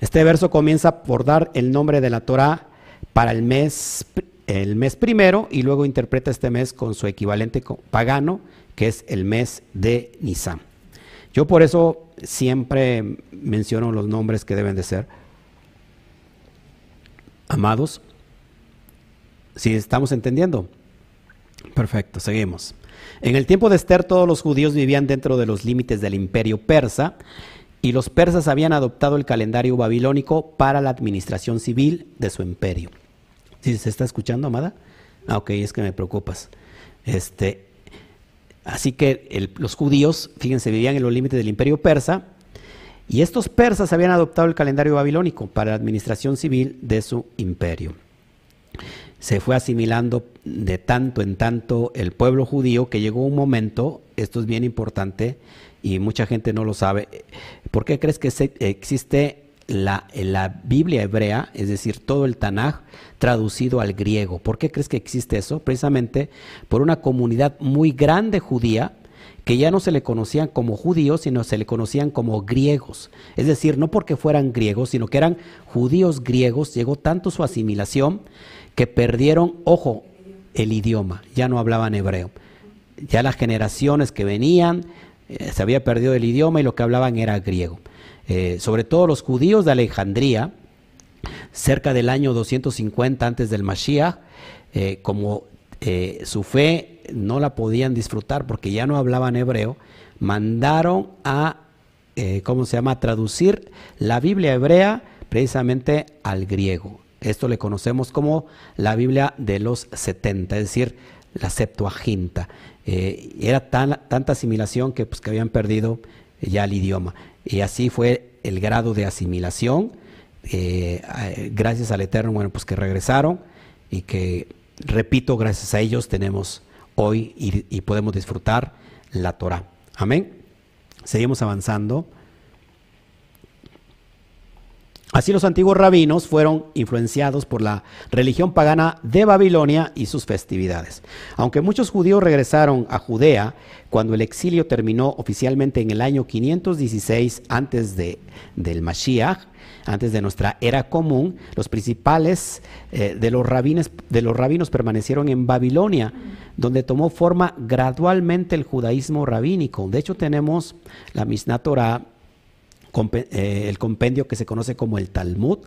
Este verso comienza por dar el nombre de la Torah para el mes, el mes primero y luego interpreta este mes con su equivalente pagano, que es el mes de Nisan. Yo por eso siempre menciono los nombres que deben de ser. Amados, si estamos entendiendo. Perfecto, seguimos. En el tiempo de Esther todos los judíos vivían dentro de los límites del imperio persa y los persas habían adoptado el calendario babilónico para la administración civil de su imperio. ¿Sí se está escuchando, amada? Ah, ok, es que me preocupas. Este, así que los judíos, fíjense, vivían en los límites del imperio persa y estos persas habían adoptado el calendario babilónico para la administración civil de su imperio. Se fue asimilando de tanto en tanto el pueblo judío que llegó un momento, esto es bien importante, y mucha gente no lo sabe. ¿Por qué crees que existe la, la, Biblia hebrea, es decir, todo el Tanaj traducido al griego? ¿Por qué crees que existe eso? Precisamente por una comunidad muy grande judía que ya no se le conocían como judíos, sino se le conocían como griegos. Es decir, no porque fueran griegos, sino que eran judíos griegos. Llegó tanto su asimilación que perdieron, ojo, el idioma, ya no hablaban hebreo. Ya las generaciones que venían eh, se había perdido el idioma y lo que hablaban era griego. Eh, sobre todo los judíos de Alejandría, cerca del año 250 antes del Mashiach, eh, como su fe no la podían disfrutar porque ya no hablaban hebreo, mandaron a, ¿cómo se llama?, traducir la Biblia hebrea precisamente al griego. Esto le conocemos como la Biblia de los 70, es decir, la Septuaginta. Eh, era tanta asimilación que, pues, que habían perdido ya el idioma. y así fue el grado de asimilación. Eh, gracias al Eterno, bueno, pues que regresaron y que, repito, gracias a ellos tenemos hoy y, podemos disfrutar la Torah. Amén. Seguimos avanzando. Así los antiguos rabinos fueron influenciados por la religión pagana de Babilonia y sus festividades. Aunque muchos judíos regresaron a Judea cuando el exilio terminó oficialmente en el año 516 antes de, del Mashiach, antes de nuestra era común, los principales eh, de, los rabines, de los rabinos permanecieron en Babilonia, donde tomó forma gradualmente el judaísmo rabínico. De hecho, tenemos la Mishnah Torah el compendio que se conoce como el Talmud.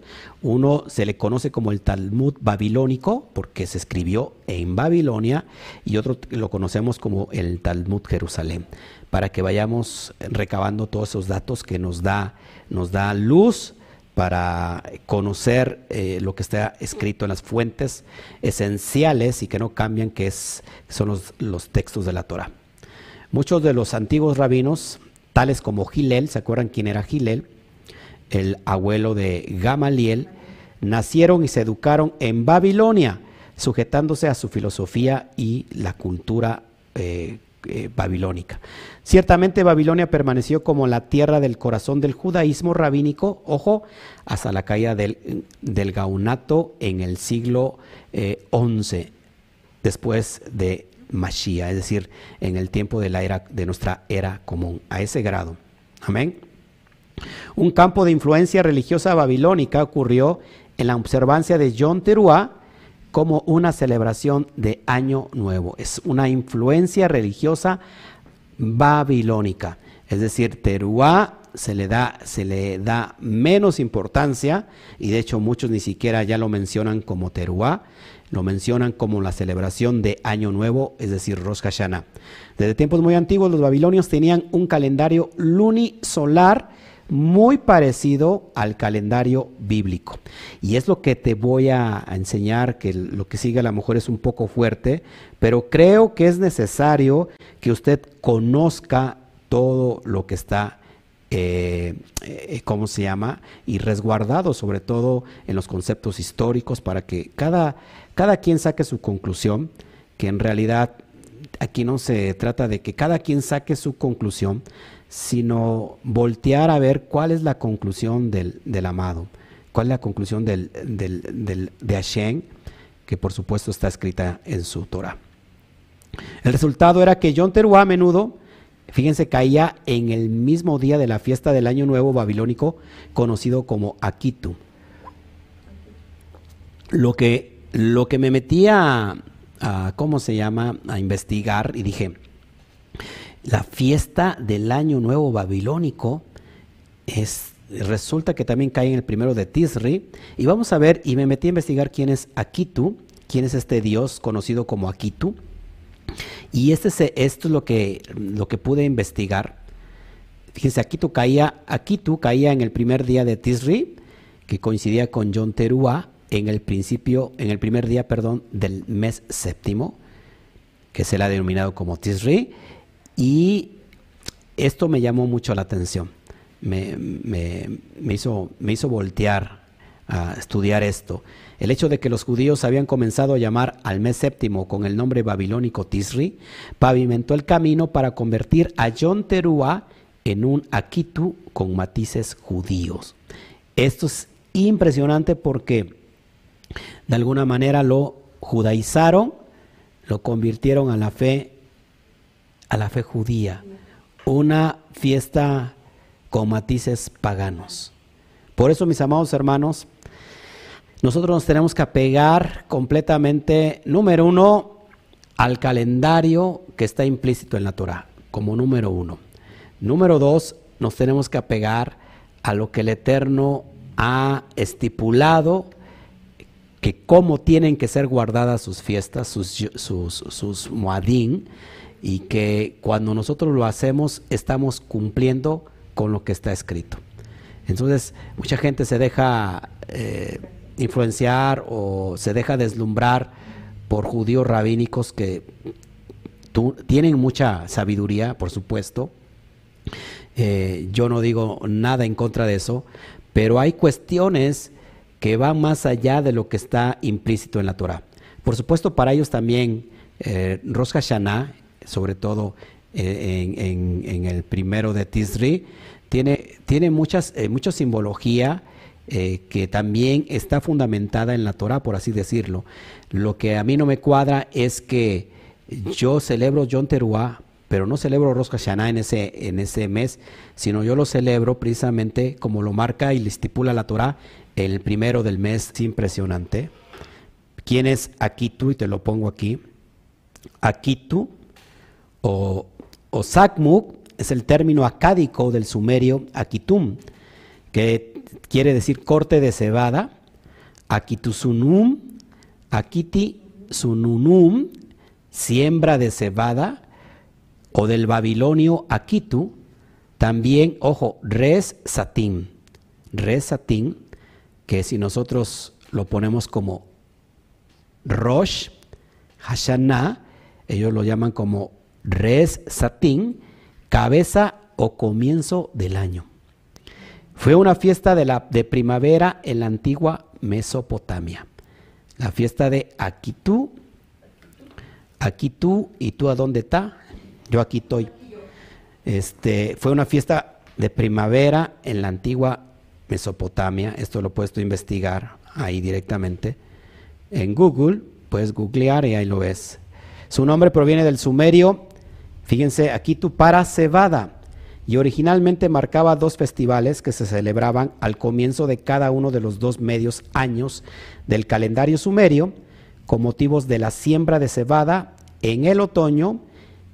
Uno se le conoce como el Talmud babilónico porque se escribió en Babilonia y otro lo conocemos como el Talmud Jerusalén, para que vayamos recabando todos esos datos que nos da, nos da luz para conocer eh, lo que está escrito en las fuentes esenciales y que no cambian, que es, son los, los textos de la Torah. Muchos de los antiguos rabinos tales como Gilel, ¿se acuerdan quién era Gilel? El abuelo de Gamaliel, nacieron y se educaron en Babilonia, sujetándose a su filosofía y la cultura eh, eh, babilónica. Ciertamente Babilonia permaneció como la tierra del corazón del judaísmo rabínico, ojo, hasta la caída del, gaunato en el siglo XI, eh, después de Mashiach, es decir, en el tiempo de, la era, de nuestra era común, a ese grado. Amén. Un campo de influencia religiosa babilónica ocurrió en la observancia de John Teruá como una celebración de Año Nuevo. Es una influencia religiosa babilónica. Es decir, Teruá se le da, se le da menos importancia y de hecho muchos ni siquiera ya lo mencionan como Teruá, lo mencionan como la celebración de Año Nuevo, es decir, Rosh Hashanah. Desde tiempos muy antiguos, los babilonios tenían un calendario lunisolar muy parecido al calendario bíblico. Y es lo que te voy a, enseñar, que lo que sigue a lo mejor es un poco fuerte, pero creo que es necesario que usted conozca todo lo que está eh, eh, ¿cómo se llama? Y resguardado sobre todo en los conceptos históricos para que cada, cada quien saque su conclusión, que en realidad aquí no se trata de que cada quien saque su conclusión, sino voltear a ver cuál es la conclusión del, amado, cuál es la conclusión del, de Hashem, que por supuesto está escrita en su Torah. El resultado era que John Teruá a menudo, fíjense, caía en el mismo día de la fiesta del Año Nuevo babilónico, conocido como Akitu. Lo que lo que me metí a, ¿cómo se llama?, a investigar y dije, la fiesta del año nuevo babilónico es, resulta que también cae en el primero de Tisri, y vamos a ver, y me metí a investigar quién es Akitu, quién es este dios conocido como Akitu, y este esto es lo que, lo que pude investigar. Fíjense, Akitu caía, Akitu caía en el primer día de Tisri, que coincidía con John Teruah, en el principio, en el primer día, perdón, del mes séptimo, que se le ha denominado como Tisri, y esto me llamó mucho la atención. Me, hizo, me hizo voltear a estudiar esto. El hecho de que los judíos habían comenzado a llamar al mes séptimo con el nombre babilónico Tisri, pavimentó el camino para convertir a John Teruah en un Akitu con matices judíos. Esto es impresionante porque de alguna manera lo judaizaron, lo convirtieron a la fe, a la fe judía, una fiesta con matices paganos. Por eso, mis amados hermanos, nosotros nos tenemos que apegar completamente, número uno, al calendario que está implícito en la Torah, como número uno. Número dos, nos tenemos que apegar a lo que el Eterno ha estipulado que cómo tienen que ser guardadas sus fiestas, sus, sus, y que cuando nosotros lo hacemos estamos cumpliendo con lo que está escrito. Entonces, mucha gente se deja eh, influenciar o se deja deslumbrar por judíos rabínicos que tienen mucha sabiduría, por supuesto, Eh, yo no digo nada en contra de eso, pero hay cuestiones que van más allá de lo que está implícito en la Torah. Por supuesto, para ellos también eh, Rosh sobre todo eh, en, el primero de Tisri, tiene, tiene muchas, eh, mucha simbología eh, que también está fundamentada en la Torah, por así decirlo. Lo que a mí no me cuadra es que yo celebro Yom Teruah, pero no celebro Rosh Hashanah en ese, en ese mes, sino yo lo celebro precisamente como lo marca y le estipula la Torah el primero del mes. Es impresionante. ¿Quién es Akitu? Y te lo pongo aquí. Akitu o, o Sakmuk es el término acádico del sumerio Akitum, que quiere decir corte de cebada. Akitusunum, Akiti sununum, siembra de cebada, o del babilonio Akitu, también, ojo, res satín, res satín, que si nosotros lo ponemos como Rosh Hashanah, ellos lo llaman como res satín, cabeza o comienzo del año. Fue una fiesta de, la, de primavera en la antigua Mesopotamia. La fiesta de Akitu. Aquí tú y tú a dónde está. Yo aquí estoy. Este, fue una fiesta de primavera en la antigua Mesopotamia. Esto lo puedes tú investigar ahí directamente. En Google, puedes googlear y ahí lo ves. Su nombre proviene del sumerio Fíjense, aquí tu para cebada. Y originalmente marcaba dos festivales que se celebraban al comienzo de cada uno de los dos medios años del calendario sumerio, con motivos de la siembra de cebada en el otoño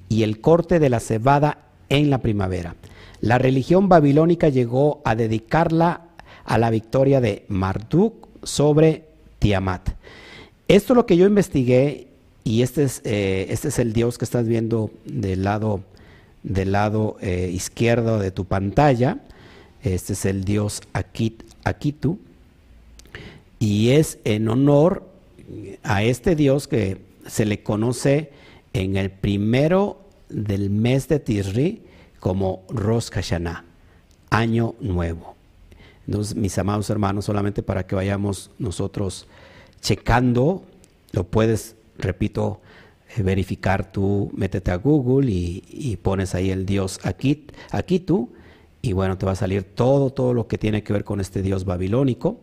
y el corte de la cebada en la primavera. La religión babilónica llegó a dedicarla a la victoria de Marduk sobre Tiamat. Esto es lo que yo investigué y este es, eh, este es el Dios que estás viendo del lado, del lado eh, izquierdo de tu pantalla. Este es el Dios Akit, Akitu. Y es en honor a este Dios que se le conoce en el primero del mes de Tisri como Rosh Hashanah, año nuevo. Entonces, mis amados hermanos, solamente para que vayamos nosotros checando, lo puedes repito, eh, verificar tú, métete a Google y, pones ahí el dios aquí, aquí tú, y bueno, te va a salir todo, todo lo que tiene que ver con este dios babilónico,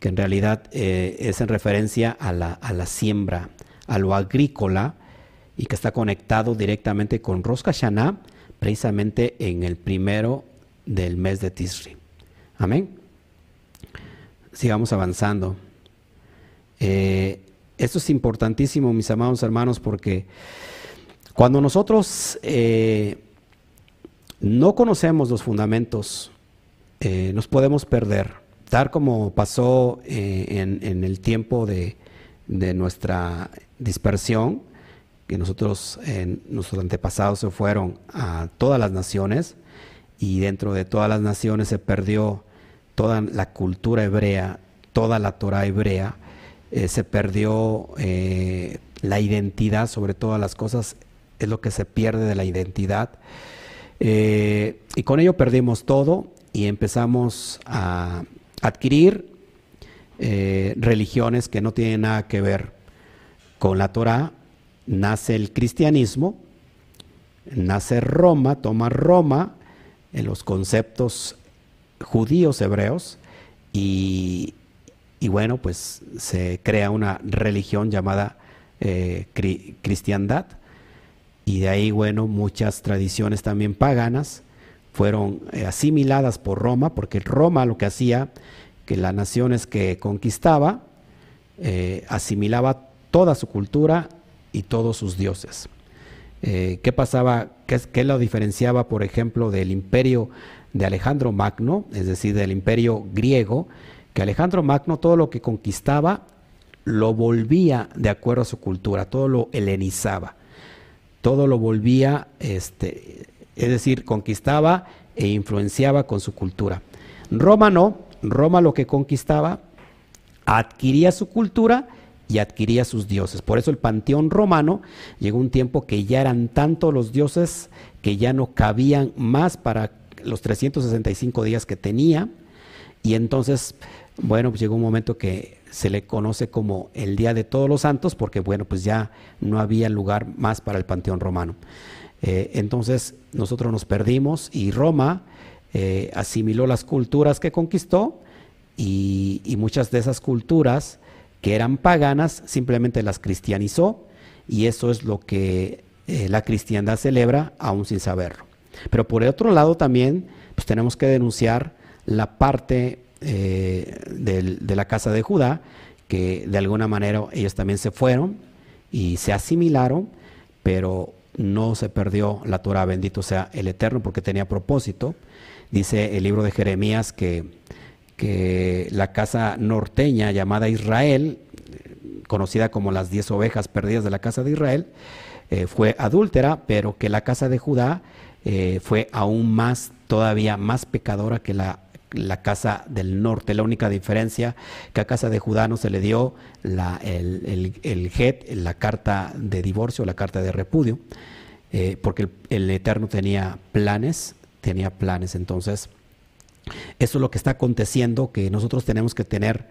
que en realidad eh, es en referencia a la, a la, siembra, a lo agrícola, y que está conectado directamente con Rosh Hashanah, precisamente en el primero del mes de Tisri. Amén. Sigamos avanzando. Eh, esto es importantísimo, mis amados hermanos, porque cuando nosotros eh, no conocemos los fundamentos, eh, nos podemos perder, tal como pasó en, el tiempo de, nuestra dispersión, que nosotros, nuestros antepasados se fueron a todas las naciones y dentro de todas las naciones se perdió toda la cultura hebrea, toda la Torah hebrea, eh, se perdió eh, la identidad sobre todas las cosas, es lo que se pierde de la identidad. Eh, y con ello perdimos todo y empezamos a adquirir religiones que no tienen nada que ver con la Torah. Nace el cristianismo, nace Roma, toma Roma en los conceptos judíos hebreos y, y bueno, pues se crea una religión llamada eh, cristiandad y de ahí, bueno, muchas tradiciones también paganas fueron eh, asimiladas por Roma, porque Roma lo que hacía, que las naciones que conquistaba, eh, asimilaba toda su cultura y todos sus dioses. ¿Qué pasaba? Qué, ¿Qué, lo diferenciaba, por ejemplo, del imperio de Alejandro Magno, es decir, del imperio griego, que Alejandro Magno todo lo que conquistaba lo volvía de acuerdo a su cultura, todo lo helenizaba, todo lo volvía, este, es decir, conquistaba e influenciaba con su cultura. Roma no, Roma lo que conquistaba adquiría su cultura y adquiría sus dioses. Por eso el panteón romano llegó un tiempo que ya eran tantos los dioses que ya no cabían más para los 365 días que tenía. Y entonces, bueno, pues llegó un momento que se le conoce como el Día de Todos los Santos, porque bueno, pues ya no había lugar más para el Panteón Romano. Eh, entonces nosotros nos perdimos y Roma eh, asimiló las culturas que conquistó y, muchas de esas culturas que eran paganas simplemente las cristianizó y eso es lo que eh, la cristiandad celebra aún sin saberlo. Pero por otro lado también pues tenemos que denunciar la parte de la casa de Judá, que de alguna manera ellos también se fueron y se asimilaron, pero no se perdió la Torah, bendito sea el Eterno, porque tenía propósito. Dice el libro de Jeremías que, que la casa norteña llamada Israel, conocida como las diez ovejas perdidas de la casa de Israel, eh, fue adúltera, pero que la casa de Judá eh, fue aún más, todavía más pecadora que la, la, casa del norte. La única diferencia que a casa de Judá no se le dio la, el, el, el la carta de divorcio, la carta de repudio, eh, porque el, Eterno tenía planes, tenía planes. Entonces, eso es lo que está aconteciendo, que nosotros tenemos que tener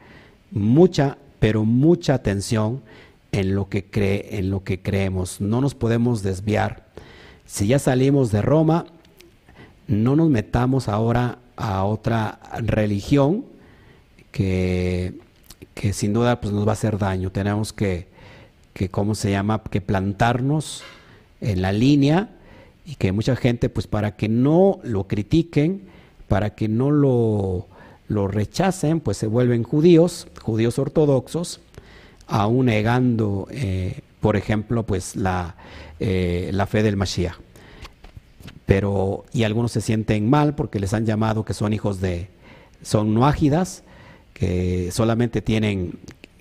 mucha, pero mucha atención en lo que cree, en lo que creemos. No nos podemos desviar. Si ya salimos de Roma, no nos metamos ahora a otra religión que, que sin duda pues, nos va a hacer daño. Tenemos que, que, ¿cómo se llama?, que plantarnos en la línea y que mucha gente, pues para que no lo critiquen, para que no lo, lo rechacen, pues se vuelven judíos, judíos ortodoxos, aún negando, eh, por ejemplo, pues la, eh, la fe del Mashiach pero y algunos se sienten mal porque les han llamado que son hijos de son noágidas, que solamente tienen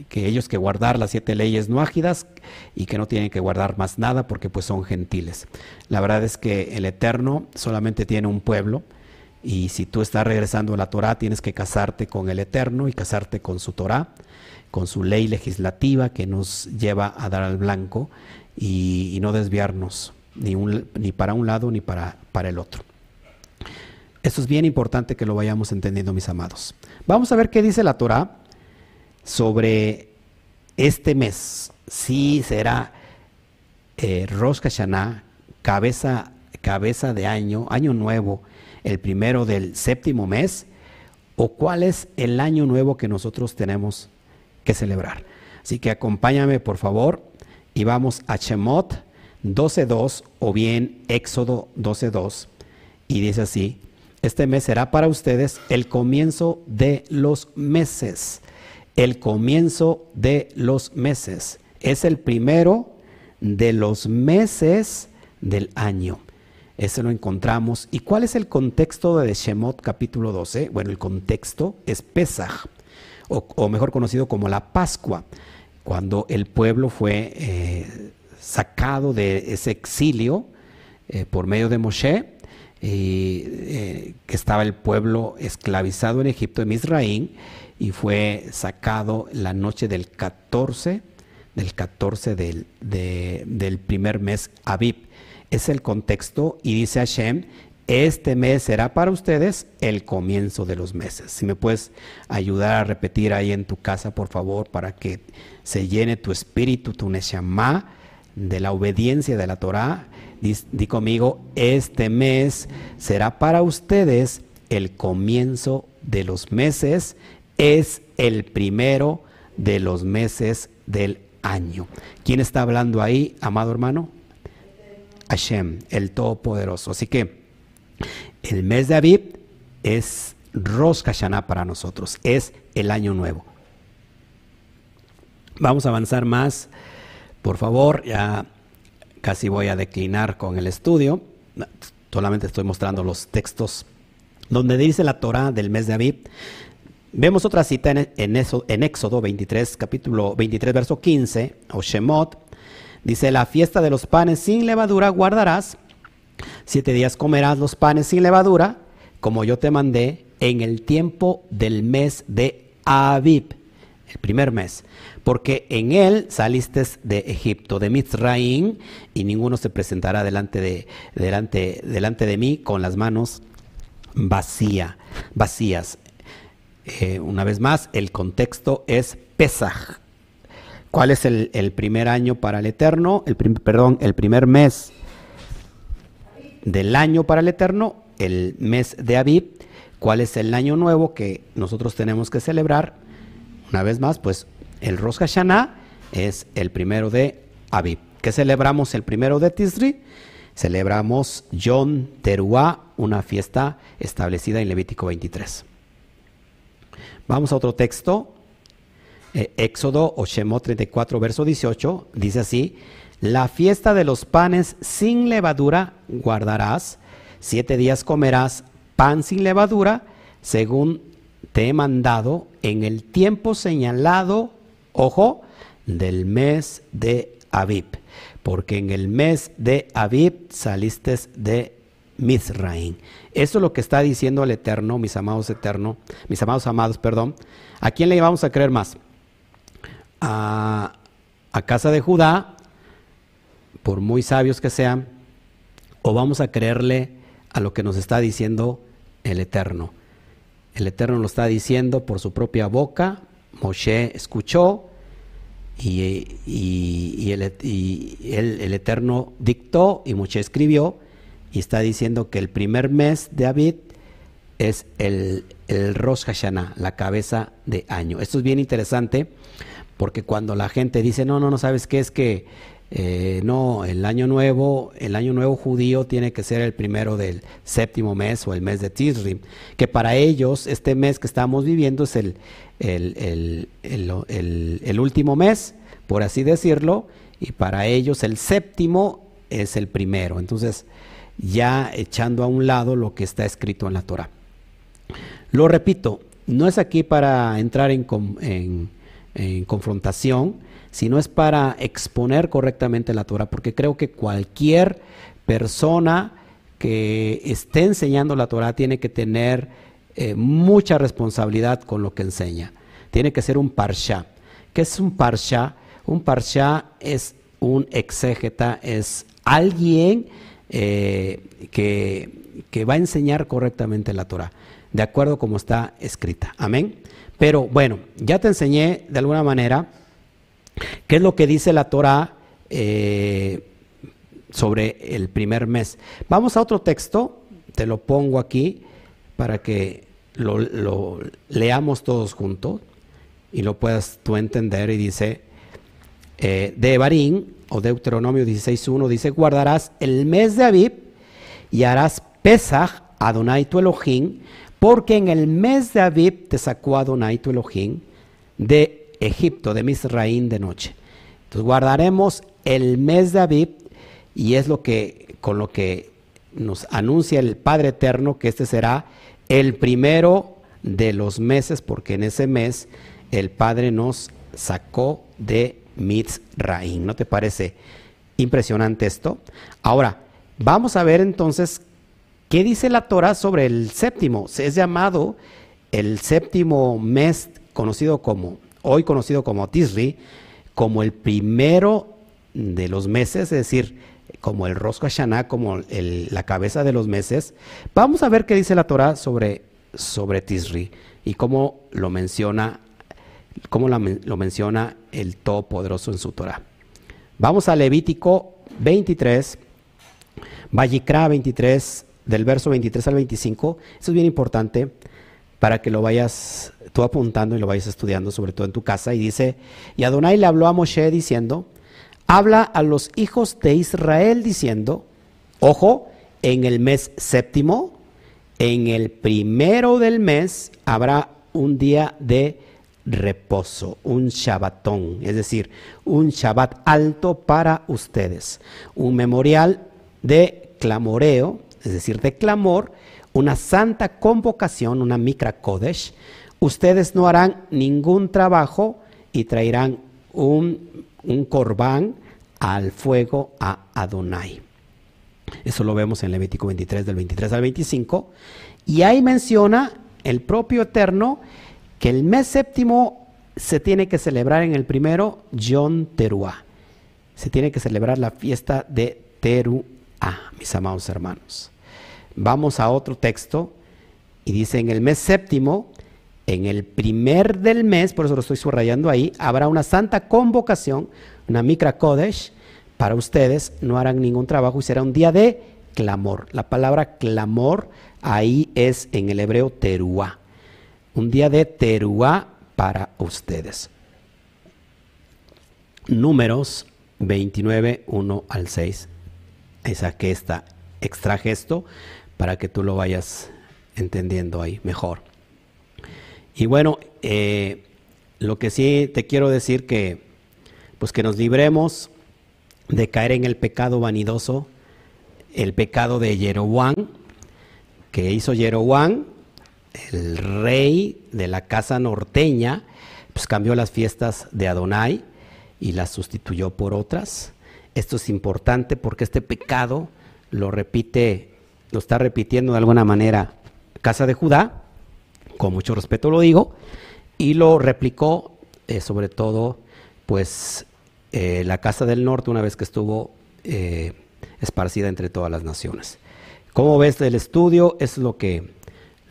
que ellos que guardar las siete leyes noágidas y que no tienen que guardar más nada porque pues son gentiles. La verdad es que el Eterno solamente tiene un pueblo y si tú estás regresando a la Torah tienes que casarte con el Eterno y casarte con su Torah, con su ley legislativa que nos lleva a dar al blanco y no desviarnos ni, para un lado ni para, para el otro. Esto es bien importante que lo vayamos entendiendo, mis amados. Vamos a ver qué dice la Torah sobre este mes. Si será eh, Rosh Hashanah, cabeza, cabeza de año, año nuevo, el primero del séptimo mes, o cuál es el año nuevo que nosotros tenemos que celebrar. Así que acompáñame, por favor, y vamos a Shemot 12.2 o bien Éxodo 12.2 y dice así, este mes será para ustedes el comienzo de los meses, el comienzo de los meses. Es el primero de los meses del año. Eso lo encontramos. ¿Y cuál es el contexto de Shemot capítulo 12? Bueno, el contexto es Pesach, o, mejor conocido como la Pascua, cuando el pueblo fue eh, sacado de ese exilio eh, por medio de Moshe, eh, que estaba el pueblo esclavizado en Egipto, en Misraín, y fue sacado la noche del 14, del 14 del, del primer mes Abib. Es el contexto y dice Hashem, este mes será para ustedes el comienzo de los meses. Si me puedes ayudar a repetir ahí en tu casa, por favor, para que se llene tu espíritu, tu neshama, de la obediencia de la Torah, di, conmigo, este mes será para ustedes el comienzo de los meses, es el primero de los meses del año. ¿Quién está hablando ahí, amado hermano? Hashem, el Todopoderoso. Así que el mes de Aviv es Rosh Hashanah para nosotros, es el año nuevo. Vamos a avanzar más por favor, ya casi voy a declinar con el estudio. Solamente estoy mostrando los textos donde dice la Torah del mes de Aviv. Vemos otra cita en, en, Éxodo 23, capítulo 23, verso 15, o Shemot. Dice, la fiesta de los panes sin levadura guardarás. Siete días comerás los panes sin levadura, como yo te mandé, en el tiempo del mes de Aviv, el primer mes porque en él saliste de Egipto, de Mitzraim, y ninguno se presentará delante de, delante, delante de mí con las manos vacía, vacías. Eh, una vez más, el contexto es Pesaj. ¿Cuál es el, primer año para el Eterno? El perdón, el primer mes del año para el Eterno, el mes de Aviv. ¿Cuál es el año nuevo que nosotros tenemos que celebrar? Una vez más, pues el Rosh Hashanah es el primero de Aviv. ¿Qué celebramos el primero de Tisri? Celebramos Yom Teruah, una fiesta establecida en Levítico 23. Vamos a otro texto, eh, Éxodo o Shemot 34, verso 18, dice así, la fiesta de los panes sin levadura guardarás, siete días comerás pan sin levadura, según te he mandado en el tiempo señalado, ojo, del mes de Aviv, porque en el mes de Aviv saliste de Mizraim. Esto es lo que está diciendo el Eterno, mis amados eternos, mis amados amados, perdón. ¿A quién le vamos a creer más? A, casa de Judá, por muy sabios que sean, o vamos a creerle a lo que nos está diciendo el Eterno. El Eterno lo está diciendo por su propia boca, Moshe escuchó y, el, el, Eterno dictó y Moshe escribió y está diciendo que el primer mes de Abid es el, el Rosh Hashanah, la cabeza de año. Esto es bien interesante porque cuando la gente dice, no, no, no sabes qué es que eh, no, el año nuevo, el año nuevo judío tiene que ser el primero del séptimo mes o el mes de Tisrim, que para ellos este mes que estamos viviendo es el, el, el, último mes, por así decirlo, y para ellos el séptimo es el primero. Entonces, ya echando a un lado lo que está escrito en la Torah. Lo repito, no es aquí para entrar en, en, en confrontación, sino es para exponer correctamente la Torah, porque creo que cualquier persona que esté enseñando la Torah tiene que tener eh, mucha responsabilidad con lo que enseña. Tiene que ser un parsha. ¿Qué es un parsha? Un parsha es un exégeta, es alguien eh, que, que va a enseñar correctamente la Torah, de acuerdo como está escrita. Amén. Pero bueno, ya te enseñé de alguna manera ¿Qué es lo que dice la Torah eh, sobre el primer mes? Vamos a otro texto, te lo pongo aquí para que lo, leamos todos juntos y lo puedas tú entender. Y dice, eh, de Barín, o Deuteronomio 16.1, dice, guardarás el mes de Aviv y harás Pesach Adonai tu Elohim, porque en el mes de Aviv te sacó Adonai tu Elohim de Egipto, de Misraín de noche. Entonces guardaremos el mes de Aviv y es lo que con lo que nos anuncia el Padre Eterno que este será el primero de los meses porque en ese mes el Padre nos sacó de Misraín. ¿No te parece impresionante esto? Ahora, vamos a ver entonces qué dice la Torah sobre el séptimo. Se es llamado el séptimo mes conocido como hoy conocido como Tisri, como el primero de los meses, es decir, como el Rosh Hashanah, como la cabeza de los meses. Vamos a ver qué dice la Torah sobre, sobre Tisri y cómo lo menciona, cómo lo menciona el Todopoderoso en su Torah. Vamos a Levítico 23, Vallicra 23, del verso 23 al 25. Eso es bien importante para que lo vayas tú apuntando y lo vayas estudiando, sobre todo en tu casa, y dice, y Adonai le habló a Moshe diciendo, habla a los hijos de Israel diciendo, ojo, en el mes séptimo, en el primero del mes habrá un día de reposo, un Shabbatón, es decir, un Shabbat alto para ustedes, un memorial de clamoreo, es decir, de clamor, una santa convocación, una mikra kodesh, ustedes no harán ningún trabajo y traerán un, un corbán al fuego a Adonai. Eso lo vemos en Levítico 23 del 23 al 25. Y ahí menciona el propio Eterno que el mes séptimo se tiene que celebrar en el primero Yom Teruah. Se tiene que celebrar la fiesta de Teruah, mis amados hermanos. Vamos a otro texto Y dice, en el mes séptimo, en el primer del mes, por eso lo estoy subrayando ahí, habrá una santa convocación, una Mikra Kodesh, para ustedes, no harán ningún trabajo y será un día de clamor. La palabra clamor ahí es en el hebreo teruá. Un día de teruá para ustedes. Números 29, 1 al 6. Esa que está, extraje esto para que tú lo vayas entendiendo ahí mejor. Y bueno, eh, lo que sí te quiero decir que, pues que nos libremos de caer en el pecado vanidoso, el pecado de Jeroboam, que hizo Jeroboam, el rey de la casa norteña, pues cambió las fiestas de Adonai y las sustituyó por otras. Esto es importante porque este pecado lo repite, lo está repitiendo de alguna manera Casa de Judá, con mucho respeto lo digo, y lo replicó eh, sobre todo pues eh, la Casa del Norte una vez que estuvo eh, esparcida entre todas las naciones. ¿Cómo ves el estudio? Es lo que,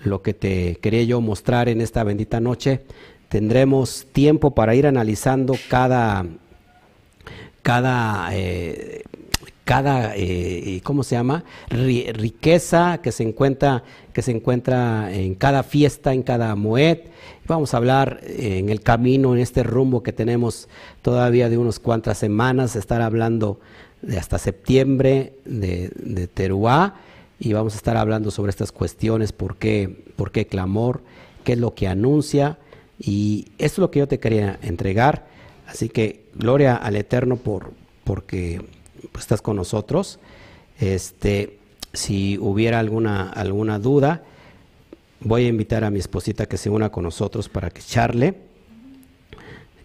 lo que te quería yo mostrar en esta bendita noche. Tendremos tiempo para ir analizando cada, cada, eh, cada eh, ¿cómo se llama? riqueza que se encuentra, que se encuentra en cada fiesta, en cada moed. Vamos a hablar en el camino, en este rumbo que tenemos todavía de unas cuantas semanas, estar hablando de hasta septiembre de, de Teruá y vamos a estar hablando sobre estas cuestiones, por qué, por qué clamor, qué es lo que anuncia y esto es lo que yo te quería entregar. Así que gloria al Eterno por porque pues, estás con nosotros. Este, si hubiera alguna alguna duda, voy a invitar a mi esposita que se una con nosotros para que charle,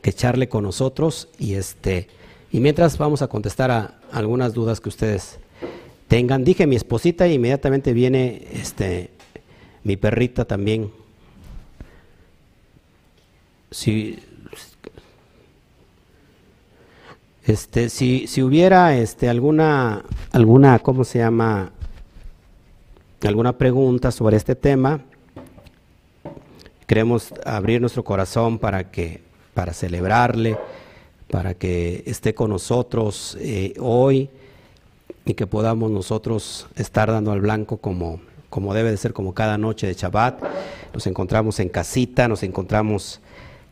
que charle con nosotros y este y mientras vamos a contestar a algunas dudas que ustedes tengan. Dije mi esposita y inmediatamente viene este mi perrita también. Si este si, si hubiera este alguna alguna ¿cómo se llama? alguna pregunta sobre este tema, queremos abrir nuestro corazón para que para celebrarle, para que esté con nosotros eh, hoy y que podamos nosotros estar dando al blanco como, como debe de ser, como cada noche de Shabbat. Nos encontramos en casita, nos encontramos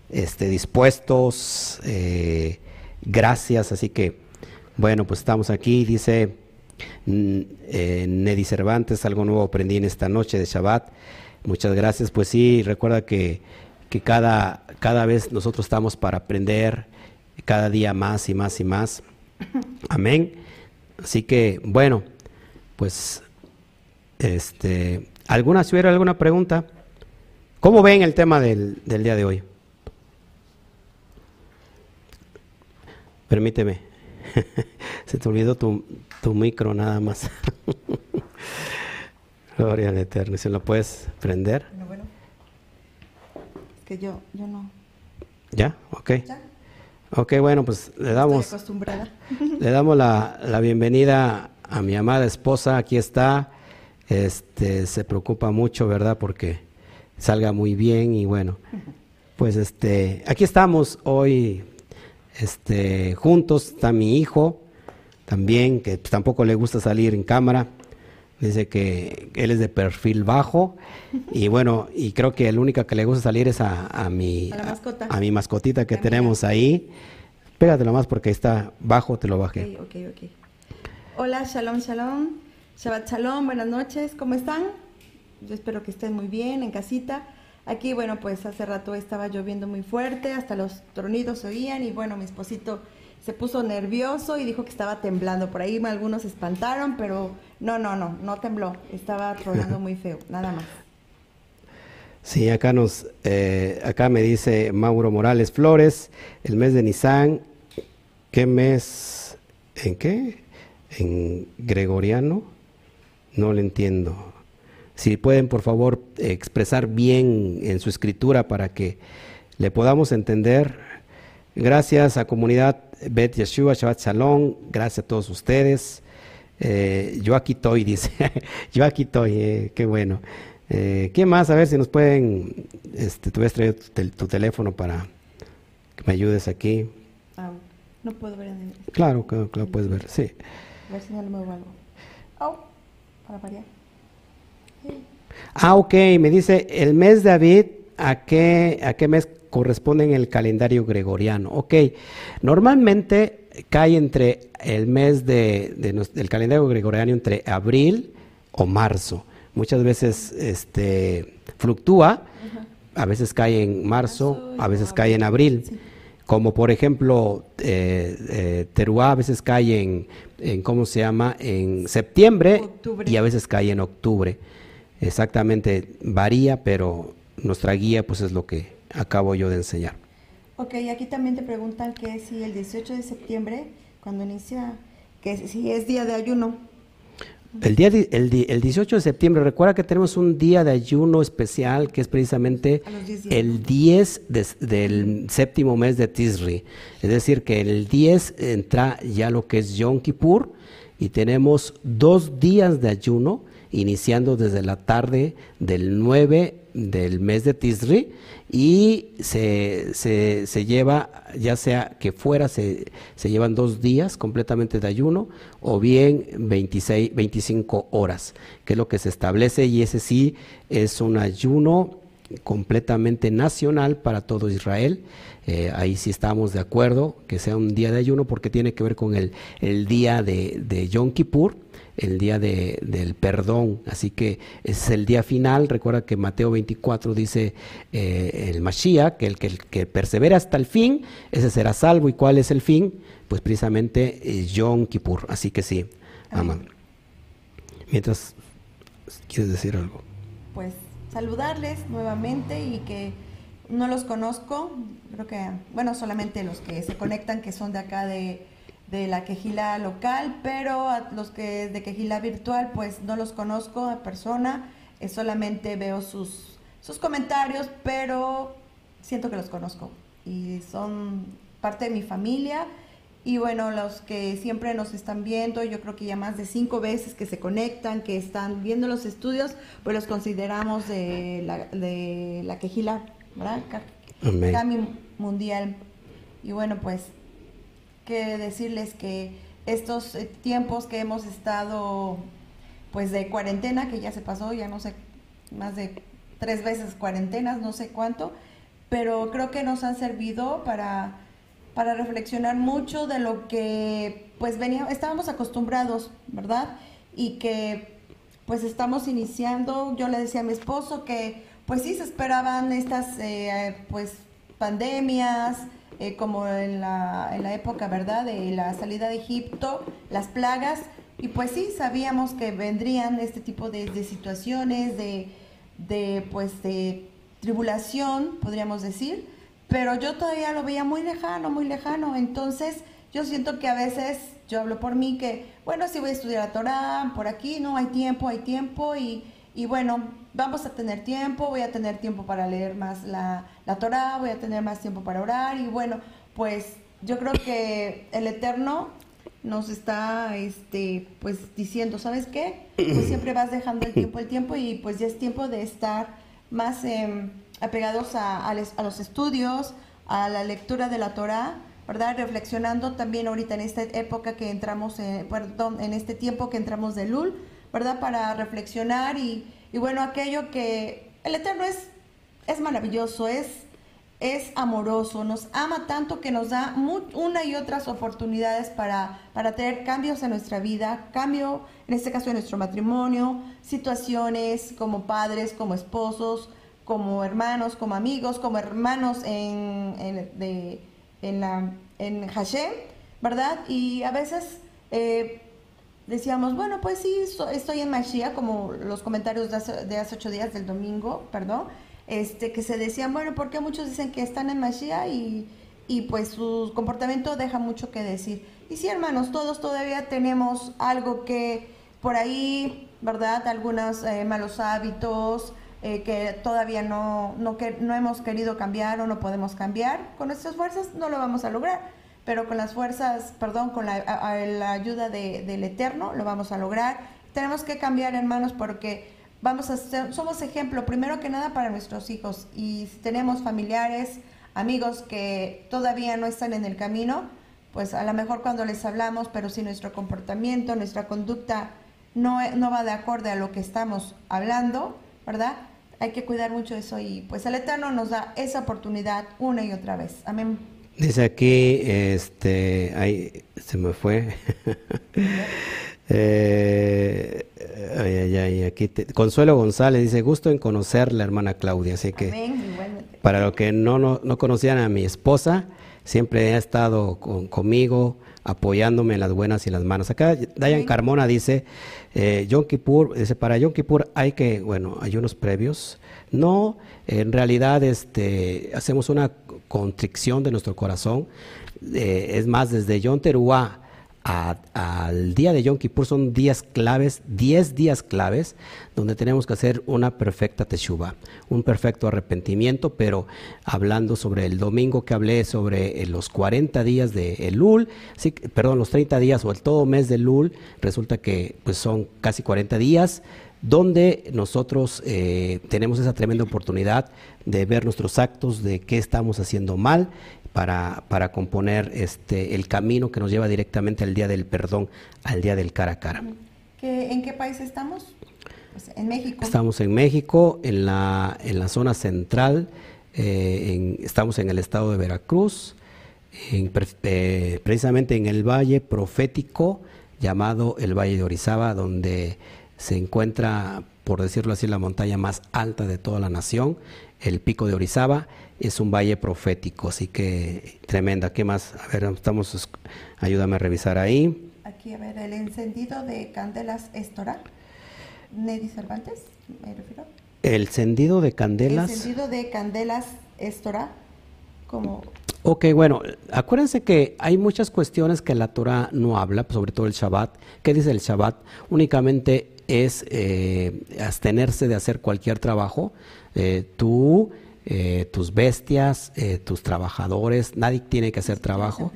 este, dispuestos, eh, gracias, así que bueno, pues estamos aquí, dice eh, Neddy Cervantes, algo nuevo aprendí en esta noche de Shabbat. Muchas gracias, pues sí, recuerda que, que cada, cada vez nosotros estamos para aprender, cada día más y más y más. (coughs) Amén. Así que, bueno, pues, este, ¿alguna, si hubiera alguna pregunta? ¿Cómo ven el tema del, del día de hoy? Permíteme. (laughs) Se te olvidó tu, tu micro nada más. (laughs) Gloria al Eterno. ¿Se lo puedes prender? Bueno, bueno. Es que yo, yo no. ¿Ya? Ok. ¿Ya? Ok, bueno, pues le damos, (laughs) le damos la, la, bienvenida a mi amada esposa, aquí está, este, se preocupa mucho, ¿verdad? Porque salga muy bien y bueno, pues este, aquí estamos hoy, este, juntos, está mi hijo también, que tampoco le gusta salir en cámara, dice que él es de perfil bajo (laughs) y bueno, y creo que el único que le gusta salir es a, a mi, a, mi mascotita que tenemos ahí. Pégatelo más porque está bajo, te lo bajé. Ok, ok, ok. Hola, shalom, shalom. Shabbat shalom, buenas noches, ¿cómo están? Yo espero que estén muy bien en casita. Aquí, bueno, pues hace rato estaba lloviendo muy fuerte, hasta los tronidos se oían y bueno, mi esposito se puso nervioso y dijo que estaba temblando. Por ahí algunos se espantaron, pero no, no, no, no tembló. Estaba tronando muy feo, nada más. Sí, acá nos, eh, acá me dice Mauro Morales Flores, el mes de Nissan, ¿qué mes? ¿En qué? ¿En gregoriano? No lo entiendo. Si pueden, por favor, expresar bien en su escritura para que le podamos entender. Gracias a comunidad Bet Yeshua, Shabbat Shalom, gracias a todos ustedes. Eh, yo aquí estoy, (laughs) dice, yo aquí estoy, eh, qué bueno. Eh, ¿Quién más? A ver si nos pueden, este, tú ves traer tu, teléfono para que me ayudes aquí. Ah, no puedo ver en el... Claro, claro, claro, puedes ver, sí. A ver si no le muevo algo. Oh, para variar. Ah, ok, me dice, el mes David, ¿a qué, a qué mes corresponde en el calendario gregoriano? Ok, normalmente cae entre el mes de, del calendario gregoriano entre abril o marzo. Muchas veces este, fluctúa, a veces cae en marzo, a veces cae en abril. Como por ejemplo, eh, eh, Teruá a veces cae en, en, ¿cómo se llama? En septiembre y a veces cae en octubre. Exactamente, varía, pero nuestra guía pues es lo que acabo yo de enseñar. Ok, aquí también te preguntan que si el 18 de septiembre, cuando inicia, que si es día de ayuno. El, día el, 18 de septiembre, recuerda que tenemos un día de ayuno especial que es precisamente el 10 del séptimo mes de Tisri. Es decir, que el 10 entra ya lo que es Yom Kippur y tenemos dos días de ayuno iniciando desde la tarde del 9 del mes de Tisri y se, se, lleva, ya sea que fuera, se, se, llevan dos días completamente de ayuno o bien 26, 25 horas, que es lo que se establece y ese sí es un ayuno completamente nacional para todo Israel. Eh, ahí sí estamos de acuerdo que sea un día de ayuno porque tiene que ver con el, el día de, de Yom Kippur el día de, del perdón. Así que es el día final. Recuerda que Mateo 24 dice eh, el Mashiach, que el, que el que persevera hasta el fin, ese será salvo. ¿Y cuál es el fin? Pues precisamente eh, Yom Kippur. Así que sí, aman. Mientras, ¿quieres decir algo? Pues saludarles nuevamente y que no los conozco, creo que, bueno, solamente los que se conectan, que son de acá de de la quejila local, pero a los que de quejila virtual, pues no los conozco en persona, eh, solamente veo sus, sus comentarios, pero siento que los conozco y son parte de mi familia. Y bueno, los que siempre nos están viendo, yo creo que ya más de cinco veces que se conectan, que están viendo los estudios, pues los consideramos de la, de la quejila. Mundial. Y bueno, pues que decirles que estos eh, tiempos que hemos estado pues de cuarentena, que ya se pasó, ya no sé, más de tres veces cuarentenas, no sé cuánto, pero creo que nos han servido para, para reflexionar mucho de lo que pues veníamos, estábamos acostumbrados, ¿verdad? Y que pues estamos iniciando, yo le decía a mi esposo que pues sí se esperaban estas eh, pues pandemias, eh, como en la, en la época, ¿verdad?, de la salida de Egipto, las plagas, y pues sí, sabíamos que vendrían este tipo de, situaciones, de, de, pues, de tribulación, podríamos decir, pero yo todavía lo veía muy lejano, muy lejano, entonces yo siento que a veces, yo hablo por mí, que, bueno, si voy a estudiar a Torah, por aquí, no, hay tiempo, hay tiempo, y, y bueno, vamos a tener tiempo, voy a tener tiempo para leer más la, la Torah, voy a tener más tiempo para orar y bueno, pues yo creo que el Eterno nos está este pues diciendo, ¿sabes qué? Pues siempre vas dejando el tiempo, el tiempo y pues ya es tiempo de estar más em, apegados a, a, los estudios, a la lectura de la Torah, ¿verdad? Reflexionando también ahorita en esta época que entramos, perdón, en este tiempo que entramos de Lul, ¿verdad? Para reflexionar y, y bueno, aquello que el Eterno es, es maravilloso, es, es amoroso, nos ama tanto que nos da una y otras oportunidades para, para tener cambios en nuestra vida, cambio, en este caso en nuestro matrimonio, situaciones como padres, como esposos, como hermanos, como amigos, como hermanos en, en, de, en, la, en Hashem, ¿verdad? Y a veces eh, decíamos, bueno, pues sí, estoy en Mashiach, como los comentarios de hace, ocho días del domingo, perdón, este, que se decían, bueno, porque muchos dicen que están en Mashiach y, y pues su comportamiento deja mucho que decir. Y sí, hermanos, todos todavía tenemos algo que por ahí, ¿verdad? Algunos eh, malos hábitos eh, que todavía no, no, que, no hemos querido cambiar o no podemos cambiar. Con nuestras fuerzas no lo vamos a lograr pero con las fuerzas, perdón, con la, ayuda del Eterno lo vamos a lograr. Tenemos que cambiar, hermanos, porque vamos a ser, somos ejemplo primero que nada para nuestros hijos y si tenemos familiares, amigos que todavía no están en el camino, pues a lo mejor cuando les hablamos, pero si nuestro comportamiento, nuestra conducta no, no va de acorde a lo que estamos hablando, ¿verdad? Hay que cuidar mucho eso y pues el Eterno nos da esa oportunidad una y otra vez. Amén. Dice aquí, este, ahí se me fue. (laughs) eh, ay, ay, ay, aquí Consuelo González dice, gusto en conocer la hermana Claudia. Así que, para los que no, no, no, conocían a mi esposa, siempre ha estado conmigo, apoyándome en las buenas y las malas. Acá Dayan Carmona dice, eh, Yom Kippur, dice, para Yom Kippur hay que, bueno, hay unos previos. No, en realidad este, hacemos una constricción de nuestro corazón. Eh, es más, desde Yom Al día de Yom Kippur son días claves, 10 días claves, donde tenemos que hacer una perfecta teshuva, un perfecto arrepentimiento, pero hablando sobre el domingo que hablé sobre eh, los 40 días de Elul, sí, perdón, los 30 días o el todo mes de Elul, resulta que pues son casi 40 días, donde nosotros eh, tenemos esa tremenda oportunidad de ver nuestros actos, de qué estamos haciendo mal para, para componer este, el camino que nos lleva directamente al día del perdón, al día del cara a cara. ¿En qué país estamos? Pues, en México. Estamos en México, en la, en la zona central, eh, estamos en el estado de Veracruz, eh, precisamente en el valle profético llamado el Valle de Orizaba, donde se encuentra, por decirlo así, la montaña más alta de toda la nación, el pico de Orizaba es un valle profético, así que tremenda. ¿Qué más? A ver, estamos, ayúdame a revisar ahí. Aquí, a ver, el encendido de candelas Estora, Neddy Cervantes, me refiero. El encendido de candelas. El encendido de candelas Estora, como... Ok, bueno, acuérdense que hay muchas cuestiones que la Torah no habla, sobre todo el Shabbat. ¿Qué dice el Shabbat? Únicamente es eh, abstenerse de hacer cualquier trabajo. Eh, tú eh, tus bestias, eh, tus trabajadores, nadie tiene que hacer trabajo.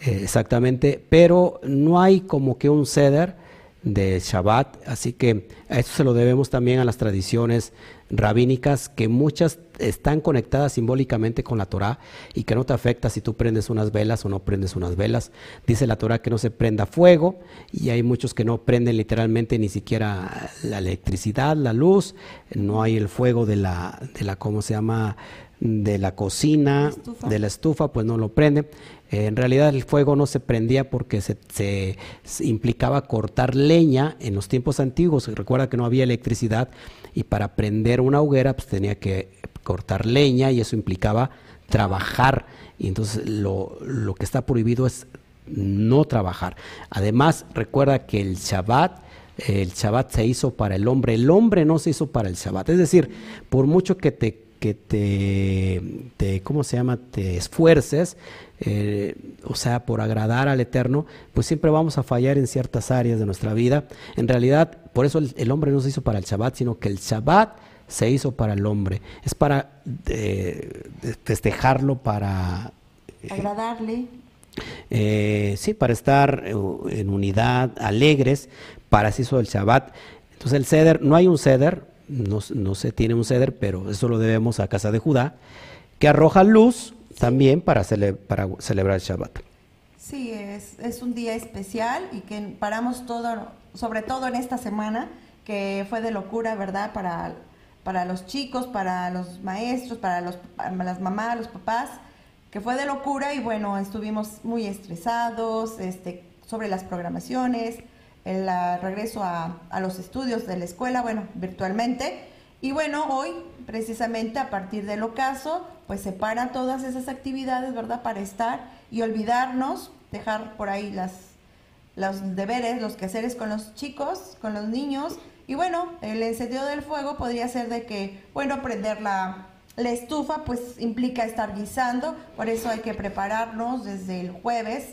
Eh, exactamente, pero no hay como que un ceder de Shabbat, así que a esto se lo debemos también a las tradiciones rabínicas que muchas están conectadas simbólicamente con la Torah y que no te afecta si tú prendes unas velas o no prendes unas velas. Dice la Torah que no se prenda fuego y hay muchos que no prenden literalmente ni siquiera la electricidad, la luz, no hay el fuego de la, de la ¿cómo se llama? de la cocina, de la estufa, pues no lo prende. Eh, en realidad el fuego no se prendía porque se, implicaba cortar leña en los tiempos antiguos. Recuerda que no había electricidad y para prender una hoguera pues tenía que cortar leña y eso implicaba trabajar. Y entonces lo, lo que está prohibido es no trabajar. Además, recuerda que el Shabbat, el Shabbat se hizo para el hombre, el hombre no se hizo para el Shabbat. Es decir, por mucho que te que te, ¿cómo se llama?, te esfuerces, eh, o sea, por agradar al Eterno, pues siempre vamos a fallar en ciertas áreas de nuestra vida. En realidad, por eso el, hombre no se hizo para el Shabbat, sino que el Shabbat se hizo para el hombre. Es para eh, festejarlo, para... Eh, Agradarle. sí, para estar en unidad, alegres, para eso hizo el Shabbat. Entonces el ceder, no hay un ceder, no, se tiene un ceder, pero eso lo debemos a Casa de Judá, que arroja luz también para, para celebrar el Shabbat. Sí, es, es, un día especial y que paramos todo, sobre todo en esta semana, que fue de locura, ¿verdad? Para, para los chicos, para los maestros, para, los, las mamás, los papás, que fue de locura y bueno, estuvimos muy estresados este, sobre las programaciones, el regreso a, los estudios de la escuela, bueno, virtualmente. Y bueno, hoy, precisamente a partir del ocaso, pues se paran todas esas actividades, ¿verdad? Para estar y olvidarnos, dejar por ahí las, los deberes, los quehaceres con los chicos, con los niños. Y bueno, el encendido del fuego podría ser de que, bueno, prender la, estufa, pues implica estar guisando, por eso hay que prepararnos desde el jueves.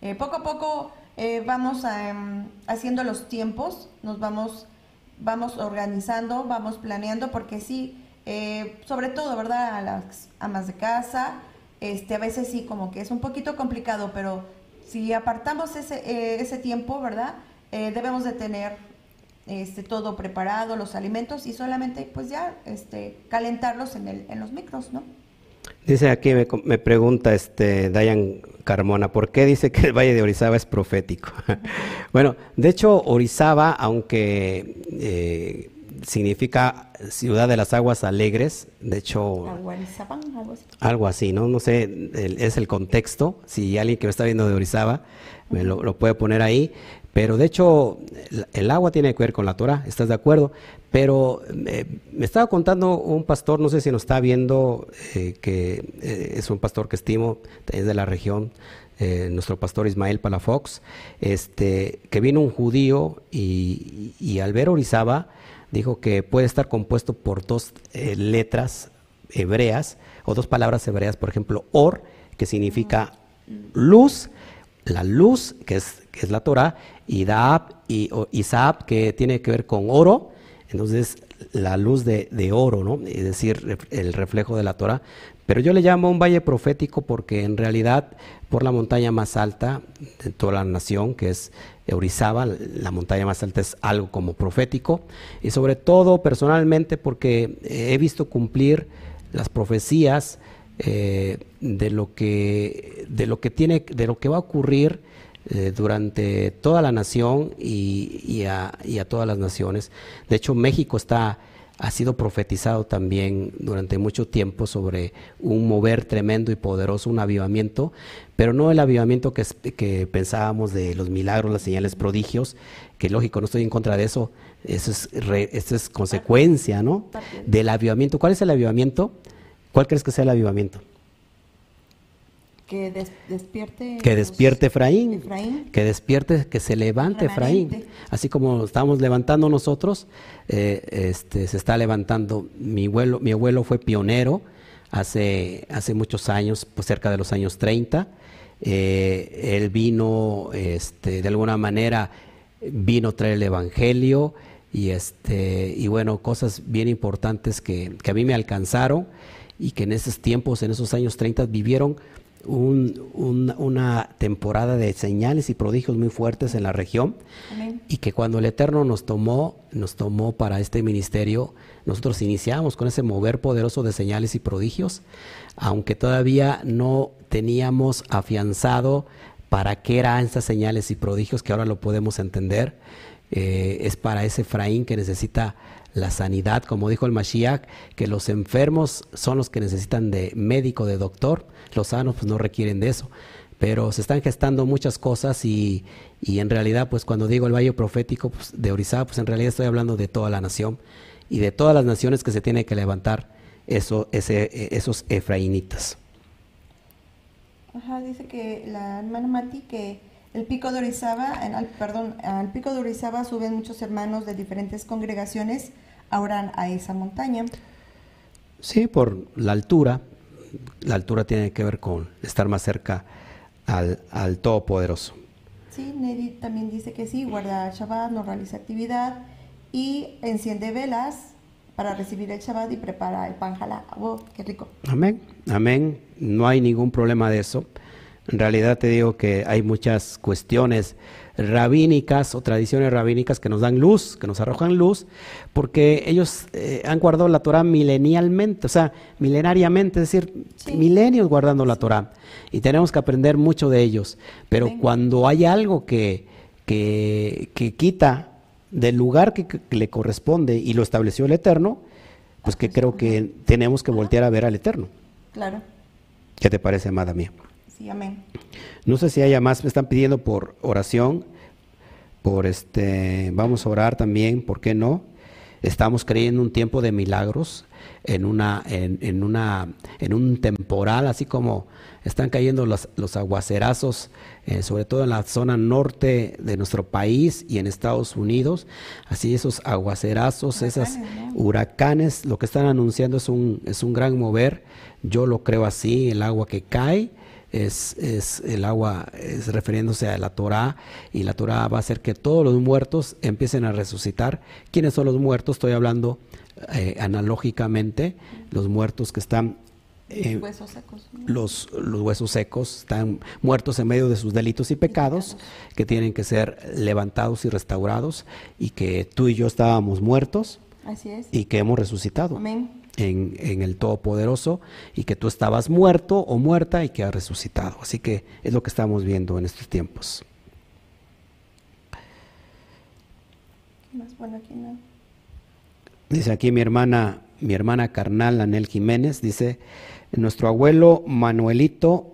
Eh, poco a poco eh, vamos em, haciendo los tiempos, nos vamos, vamos organizando, vamos planeando, porque sí, eh, sobre todo, ¿verdad? A las amas de casa, este, a veces sí, como que es un poquito complicado, pero si apartamos ese tiempo, ¿verdad? debemos de tener este, todo preparado, los alimentos y solamente pues ya este, calentarlos en, el, en los micros, ¿no? Dice aquí, me, me, pregunta este Dayan Carmona, ¿por qué dice que el Valle de Orizaba es profético? (laughs) bueno, de hecho, Orizaba, aunque eh, significa ciudad de las aguas alegres, de hecho... Algo así. Algo así, ¿no? No sé, es el contexto, si alguien que me está viendo de Orizaba me lo, lo puede poner ahí, pero de hecho, el, agua tiene que ver con la Torah, ¿estás de acuerdo? Pero eh, me estaba contando un pastor, no sé si nos está viendo, eh, que eh, es un pastor que estimo, es de la región, nuestro pastor Ismael Palafox, este, que vino un judío y, y, al ver Orizaba dijo que puede estar compuesto por dos letras hebreas o dos palabras hebreas, por ejemplo, or, que significa luz, la luz, que es, que es la Torah, y Daab y Isab, que tiene que ver con oro, entonces la luz de, oro, ¿no? Es decir, el reflejo de la Torah. Pero yo le llamo un valle profético porque en realidad por la montaña más alta de toda la nación, que es Eurizaba, la montaña más alta es algo como profético, y sobre todo personalmente porque he visto cumplir las profecías eh, de lo que de lo que tiene de lo que va a ocurrir eh, durante toda la nación y, a, todas las naciones. De hecho, México está ha sido profetizado también durante mucho tiempo sobre un mover tremendo y poderoso, un avivamiento, pero no el avivamiento que, que pensábamos de los milagros, las señales, prodigios, que lógico, no estoy en contra de eso, eso es, eso es consecuencia, ¿no? Del avivamiento. ¿Cuál es el avivamiento? ¿Cuál crees que sea el avivamiento? Que despierte. Que despierte Efraín, Que despierte, que se levante Efraín. Así como estamos levantando nosotros, eh, este, se está levantando. Mi abuelo, mi abuelo fue pionero hace, hace muchos años, pues cerca de los años 30. Eh, él vino, este, de alguna manera, vino a traer el Evangelio y, este, y bueno, cosas bien importantes que, que a mí me alcanzaron y que en esos tiempos, en esos años 30, vivieron una temporada de señales y prodigios muy fuertes en la región y que cuando el Eterno nos tomó, nos tomó para este ministerio, nosotros iniciamos con ese mover poderoso de señales y prodigios, aunque todavía no teníamos afianzado para qué eran estas señales y prodigios que ahora lo podemos entender. Eh, es para ese Efraín que necesita la sanidad, como dijo el Mashiach, que los enfermos son los que necesitan de médico, de doctor, los sanos pues no requieren de eso. Pero se están gestando muchas cosas y, y en realidad pues cuando digo el valle profético pues, de Orizaba, pues en realidad estoy hablando de toda la nación y de todas las naciones que se tienen que levantar eso, ese, esos efraínitas. Ajá, dice que la hermana Mati que el pico de Orizaba, perdón, al pico de Orizaba suben muchos hermanos de diferentes congregaciones ahora a esa montaña. Sí, por la altura. La altura tiene que ver con estar más cerca al, al Todopoderoso. Sí, Neri también dice que sí, guarda Shabbat, no realiza actividad y enciende velas para recibir el Shabbat y prepara el pan. Oh, qué rico. Amén, amén. No hay ningún problema de eso. En realidad te digo que hay muchas cuestiones rabínicas o tradiciones rabínicas que nos dan luz, que nos arrojan luz, porque ellos eh, han guardado la Torah milenialmente, o sea, milenariamente, es decir, milenios guardando la Torah. Y tenemos que aprender mucho de ellos. Pero cuando hay algo que, que, quita del lugar que, le corresponde y lo estableció el Eterno, pues que creo que tenemos que voltear a ver al Eterno. Claro. ¿Qué te parece, amada mía? Amén. No sé si haya más, me están pidiendo por oración, por este, vamos a orar también, ¿por qué no? Estamos creyendo un tiempo de milagros, en una, en, una, en un temporal, así como están cayendo los, los aguacerazos, eh, sobre todo en la zona norte de nuestro país y en Estados Unidos. Así esos aguacerazos, esos huracanes, lo que están anunciando es un, es un gran mover. Yo lo creo así, el agua que cae es, es el agua, es refiriéndose a la Torah, y la Torah va a hacer que todos los muertos empiecen a resucitar. ¿Quiénes son los muertos? Estoy hablando eh, analógicamente, los muertos que están eh, huesos secos. los, los huesos secos están muertos en medio de sus delitos y pecados, que tienen que ser levantados y restaurados, y que tú y yo estábamos muertos Así es. y que hemos resucitado Amén. En, en el Todopoderoso, y que tú estabas muerto o muerta y que has resucitado. Así que es lo que estamos viendo en estos tiempos. ¿Qué más? Bueno, aquí no. Dice aquí mi hermana, mi hermana carnal Anel Jiménez, dice, nuestro abuelo Manuelito,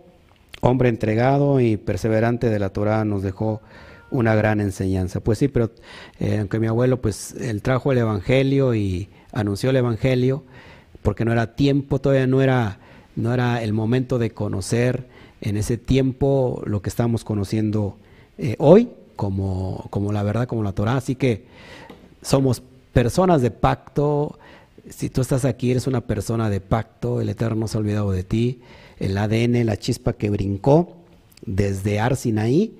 hombre entregado y perseverante de la Torah, nos dejó una gran enseñanza. Pues sí, pero eh, aunque mi abuelo, pues él trajo el Evangelio y anunció el Evangelio, porque no era tiempo, todavía no era, no era el momento de conocer en ese tiempo lo que estamos conociendo eh, hoy, como, como la verdad, como la Torah. Así que somos personas de pacto. Si tú estás aquí, eres una persona de pacto. El Eterno no se ha olvidado de ti. El ADN, la chispa que brincó desde Arsinaí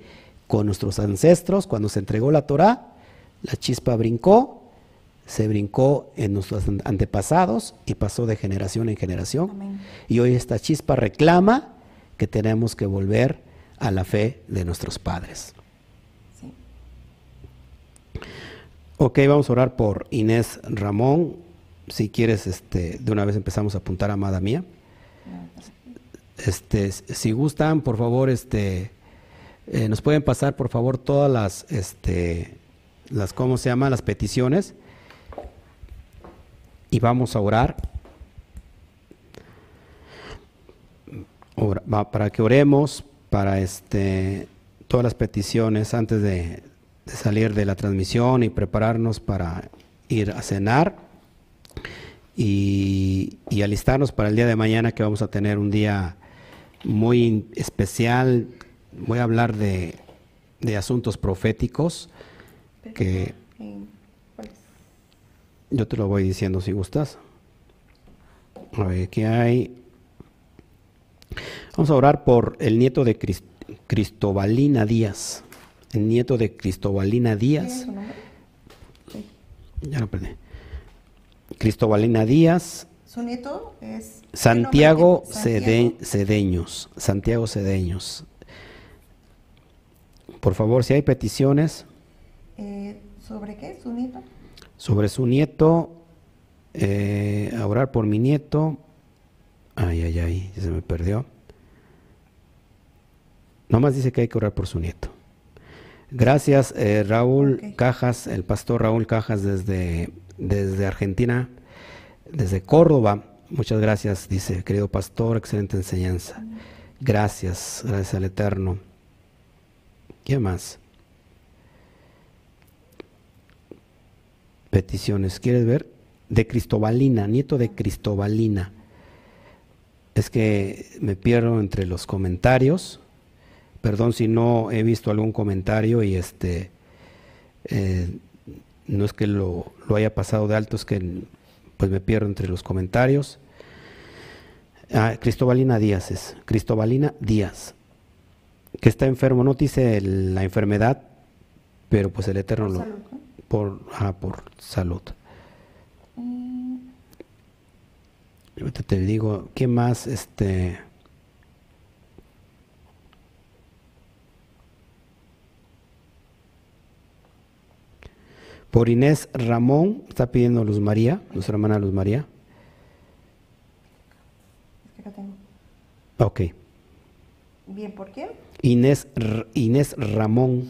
con nuestros ancestros cuando se entregó la Torah, la chispa brincó, se brincó en nuestros an- antepasados y pasó de generación en generación. Amén. Y hoy esta chispa reclama que tenemos que volver a la fe de nuestros padres. Sí. Ok, vamos a orar por Inés Ramón. Si quieres, este, de una vez empezamos a apuntar amada mía. Este, si gustan, por favor, este, eh, nos pueden pasar, por favor, todas las, este, las, ¿cómo se llama? Las peticiones. Y vamos a orar. Para que oremos para este, todas las peticiones antes de, salir de la transmisión y prepararnos para ir a cenar y, y alistarnos para el día de mañana que vamos a tener un día muy especial. Voy a hablar de, de asuntos proféticos que. Yo te lo voy diciendo si gustas. A ver, ¿qué hay? Vamos a orar por el nieto de Cris- Cristobalina Díaz. El nieto de Cristobalina ¿Quién es Díaz. Sí. Ya lo perdí. Cristobalina Díaz. Su nieto es... Santiago, ¿qué nombre Cede-? Cedeños. Santiago Cedeños. Por favor, si hay peticiones Eh, ¿Sobre qué? ¿Su nieto? Sobre su nieto, eh, a orar por mi nieto. Ay, ay, ay, se me perdió. Nomás dice que hay que orar por su nieto. Gracias, eh, Raúl. Cajas, el pastor Raúl Cajas desde, desde Argentina, desde Córdoba. Muchas gracias, dice, querido pastor, excelente enseñanza. Gracias, gracias al Eterno. ¿Qué más? Peticiones, ¿quieres ver? De Cristobalina, nieto de Cristobalina. Es que me pierdo entre los comentarios. Perdón si no he visto algún comentario y este eh, no es que lo, haya pasado de alto, es que pues me pierdo entre los comentarios. Ah, Cristobalina Díaz es, Cristobalina Díaz, que está enfermo, no dice la enfermedad, pero pues el Eterno lo. Por, ah, por salud. Mm, Ahorita te digo, ¿qué más? Este. Por Inés Ramón, está pidiendo Luz María, nuestra hermana Luz María. es que acá tengo. Ok. Bien, ¿por qué? Inés, Inés Ramón,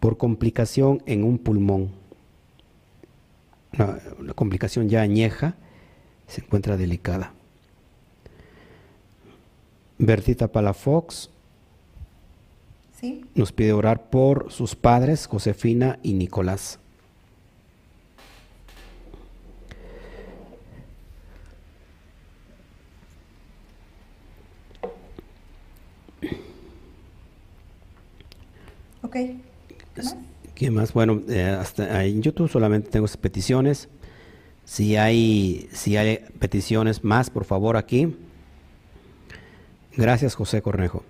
por complicación en un pulmón. Una, una complicación ya añeja, se encuentra delicada. Bertita Palafox ¿Sí? nos pide orar por sus padres, Josefina y Nicolás. Ok. ¿Qué más? ¿Qué más? Bueno, eh, hasta en YouTube solamente tengo esas peticiones. Si hay, si hay peticiones más, por favor, aquí. Gracias, José Cornejo.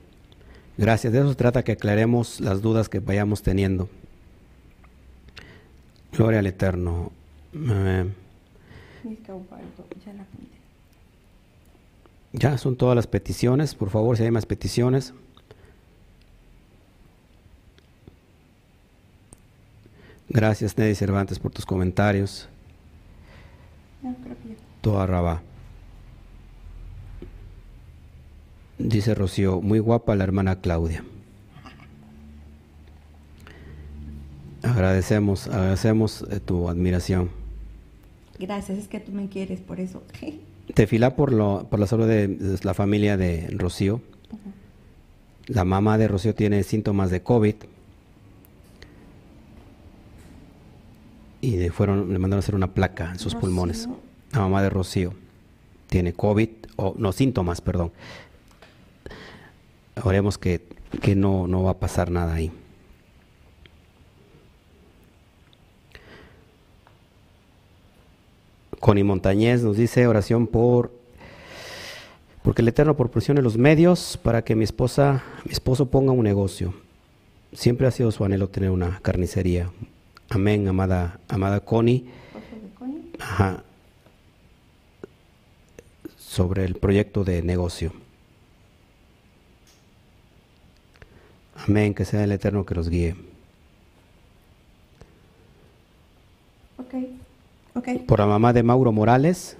Gracias. De eso se trata que aclaremos las dudas que vayamos teniendo. Gloria al Eterno. Eh. Ya son todas las peticiones. Por favor, si hay más peticiones. Gracias, Neddy Cervantes, por tus comentarios. Toda raba. Dice Rocío, muy guapa la hermana Claudia. Agradecemos, agradecemos eh, tu admiración. Gracias, es que tú me quieres, por eso. (laughs) Tefilá por, lo, por la salud de la familia de Rocío. La mamá de Rocío tiene síntomas de COVID. Y le, fueron, le mandaron a hacer una placa en sus pulmones. La mamá de Rocío tiene COVID, o no, síntomas, perdón. Oremos que, que no, no va a pasar nada ahí. Connie Montañez nos dice oración por porque el Eterno proporcione los medios para que mi esposa, mi esposo ponga un negocio. Siempre ha sido su anhelo tener una carnicería. Amén, amada, amada Connie. Ajá. Sobre el proyecto de negocio. Amén, que sea el Eterno que los guíe. Okay. Por la mamá de Mauro Morales,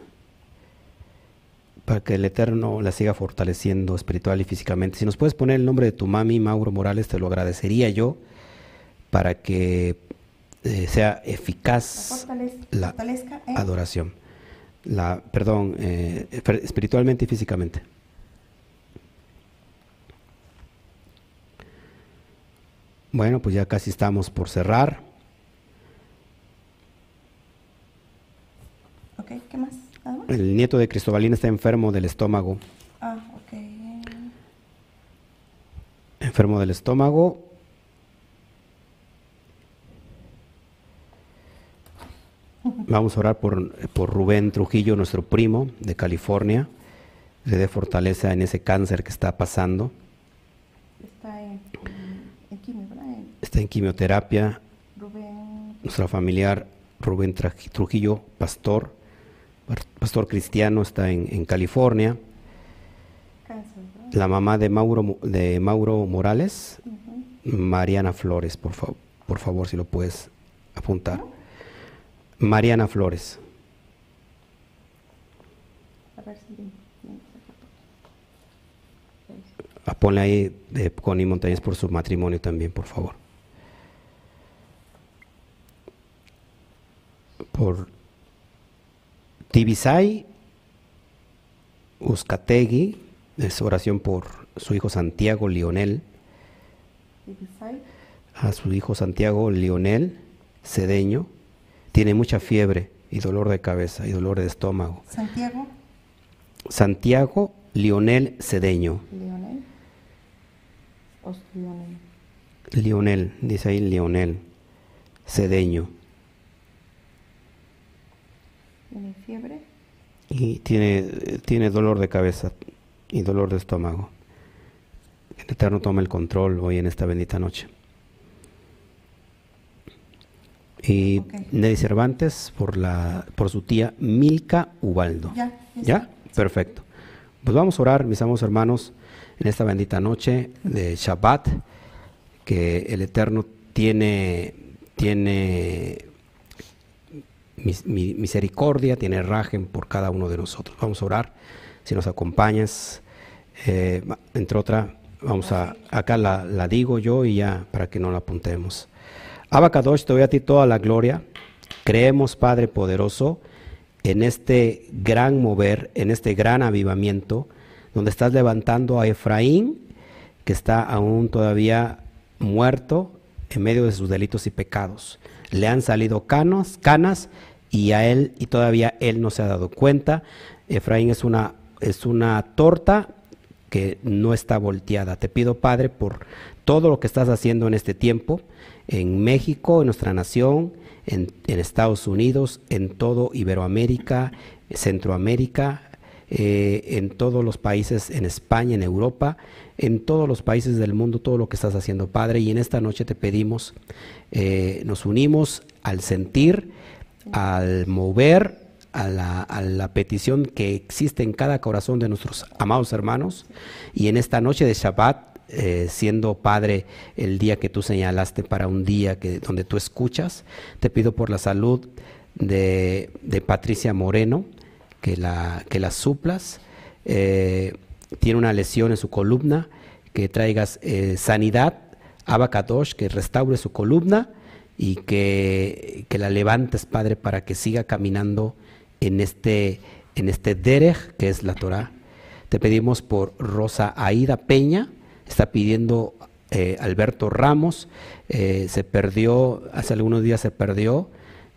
para que el Eterno la siga fortaleciendo espiritual y físicamente. Si nos puedes poner el nombre de tu mami, Mauro Morales, te lo agradecería yo, para que eh, sea eficaz la, ¿eh? adoración. La, perdón, eh, espiritualmente y físicamente. Bueno, pues ya casi estamos por cerrar. ¿qué más? El nieto de Cristobalina está enfermo del estómago. Ah, ok. Enfermo del estómago. Vamos a orar por, por Rubén Trujillo, nuestro primo de California. Le dé fortaleza en ese cáncer que está pasando. Está en, en, Está en quimioterapia. Rubén. Nuestra familiar Rubén Trujillo, pastor pastor cristiano, está en, California. La mamá de Mauro, de Mauro Morales, Mariana Flores, por, por favor, si lo puedes apuntar. Mariana Flores. A ah, ponle ahí de Connie Montañez por su matrimonio también, por favor. Por Tibisay Uzcategui, es oración por su hijo Santiago Lionel. A su hijo Santiago Lionel Cedeño. Tiene mucha fiebre y dolor de cabeza y dolor de estómago. Santiago. Santiago Lionel Cedeño. Lionel. Lionel. Lionel, dice ahí Lionel Cedeño. ¿Tiene fiebre? Y tiene, tiene dolor de cabeza y dolor de estómago. El Eterno toma el control hoy en esta bendita noche. Y Nelly Cervantes por, la, por su tía Milka Ubaldo. ¿Ya? ¿Ya? Perfecto. Pues vamos a orar, mis amados hermanos, en esta bendita noche de Shabbat, que el Eterno tiene, tiene misericordia, tiene rajen por cada uno de nosotros. Vamos a orar, si nos acompañas, eh, entre otras, vamos a, acá la, digo yo y ya para que no la apuntemos. Abacadosh, te doy a ti toda la gloria. Creemos, Padre poderoso, en este gran mover, en este gran avivamiento, donde estás levantando a Efraín, que está aún todavía muerto en medio de sus delitos y pecados. Le han salido canos, canas y a él, y todavía él no se ha dado cuenta. Efraín es una, es una torta que no está volteada. Te pido, Padre, por todo lo que estás haciendo en este tiempo, en México, en nuestra nación, en, Estados Unidos, en todo Iberoamérica, Centroamérica, eh, en todos los países, en España, en Europa, en todos los países del mundo, todo lo que estás haciendo, Padre. Y en esta noche te pedimos, eh, nos unimos al sentir al mover, a la, a la, petición que existe en cada corazón de nuestros amados hermanos. Y en esta noche de Shabbat, eh, siendo Padre el día que tú señalaste para un día que, donde tú escuchas, te pido por la salud de, Patricia Moreno, que la, que la suplas. Eh, tiene una lesión en su columna, que traigas eh, sanidad, Abacadosh, que restaure su columna y que, que, la levantes, Padre, para que siga caminando en este, en este derech que es la Torah. Te pedimos por Rosa Aida Peña, está pidiendo eh, Alberto Ramos, eh, se perdió, hace algunos días se perdió,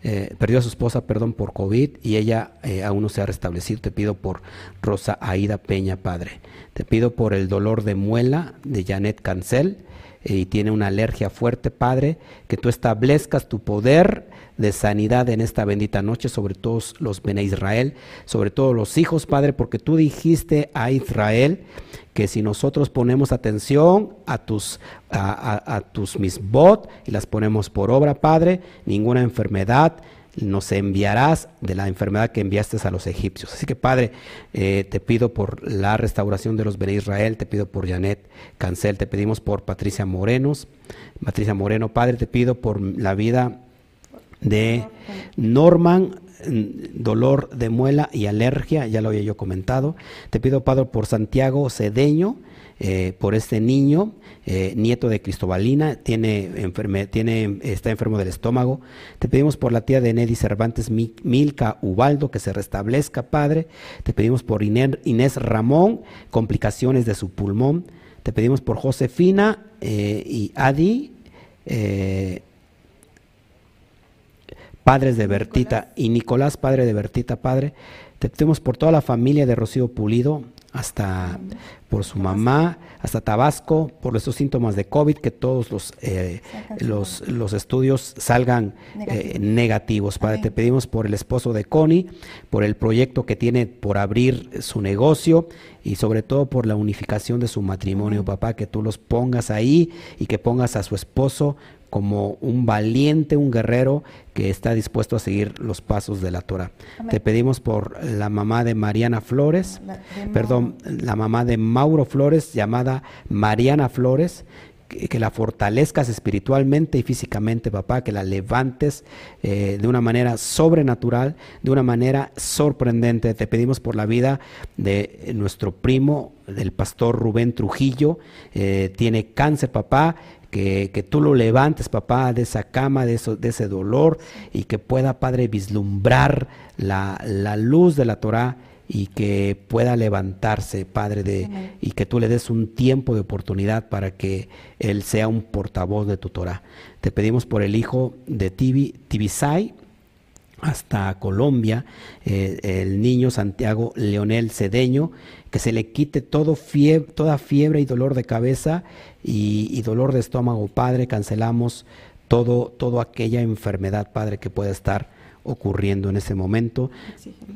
eh, perdió a su esposa, perdón, por COVID y ella aún no se ha restablecido. Te pido por Rosa Aida Peña, Padre. Te pido por el dolor de muela de Janet Cancel y tiene una alergia fuerte, Padre, que tú establezcas tu poder de sanidad en esta bendita noche sobre todos los Bene Israel, sobre todos los hijos, Padre, porque tú dijiste a Israel que si nosotros ponemos atención a tus, a, a, misbot y las ponemos por obra, Padre, ninguna enfermedad nos enviarás de la enfermedad que enviaste a los egipcios. Así que Padre, eh, te pido por la restauración de los Bene Israel, te pido por Janet Cancel, te pedimos por Patricia Morenos, Patricia Moreno, Padre, te pido por la vida de Norman, mm, dolor de muela y alergia, ya lo había yo comentado. Te pido, Padre, por Santiago Cedeño, eh, por este niño, eh, nieto de Cristobalina, tiene enferme, tiene, está enfermo del estómago. Te pedimos por la tía de Nelly Cervantes, Milka Ubaldo, que se restablezca, Padre. Te pedimos por Inés Ramón, complicaciones de su pulmón. Te pedimos por Josefina eh, y Adi. Padres de Bertita y Nicolás, padre de Bertita, padre. Te pedimos por toda la familia de Rocío Pulido, hasta por su mamá, hasta Tabasco, por esos síntomas de COVID, que todos los, eh, los, los, estudios salgan eh, negativos. Padre, te pedimos por el esposo de Connie, por el proyecto que tiene por abrir su negocio y sobre todo por la unificación de su matrimonio, papá, que tú los pongas ahí y que pongas a su esposo como un valiente, un guerrero que está dispuesto a seguir los pasos de la Torah. Te pedimos por la mamá de Mariana Flores, perdón, la mamá de Mauro Flores, llamada Mariana Flores, que, la fortalezcas espiritualmente y físicamente, papá, que la levantes eh, de una manera sobrenatural, de una manera sorprendente. Te pedimos por la vida de nuestro primo, del pastor Rubén Trujillo, eh, tiene cáncer, papá, que, que, tú lo levantes, papá, de esa cama, de, eso, de ese dolor, y que pueda, Padre, vislumbrar la, la luz de la Torah y que pueda levantarse, Padre, de, y que tú le des un tiempo de oportunidad para que él sea un portavoz de tu Torah. Te pedimos por el hijo de Tibi, Tibisay, hasta Colombia, eh, el niño Santiago Leonel Cedeño, que se le quite todo fiebre, toda fiebre y dolor de cabeza y, dolor de estómago, Padre, cancelamos todo, toda aquella enfermedad, Padre, que pueda estar ocurriendo en ese momento.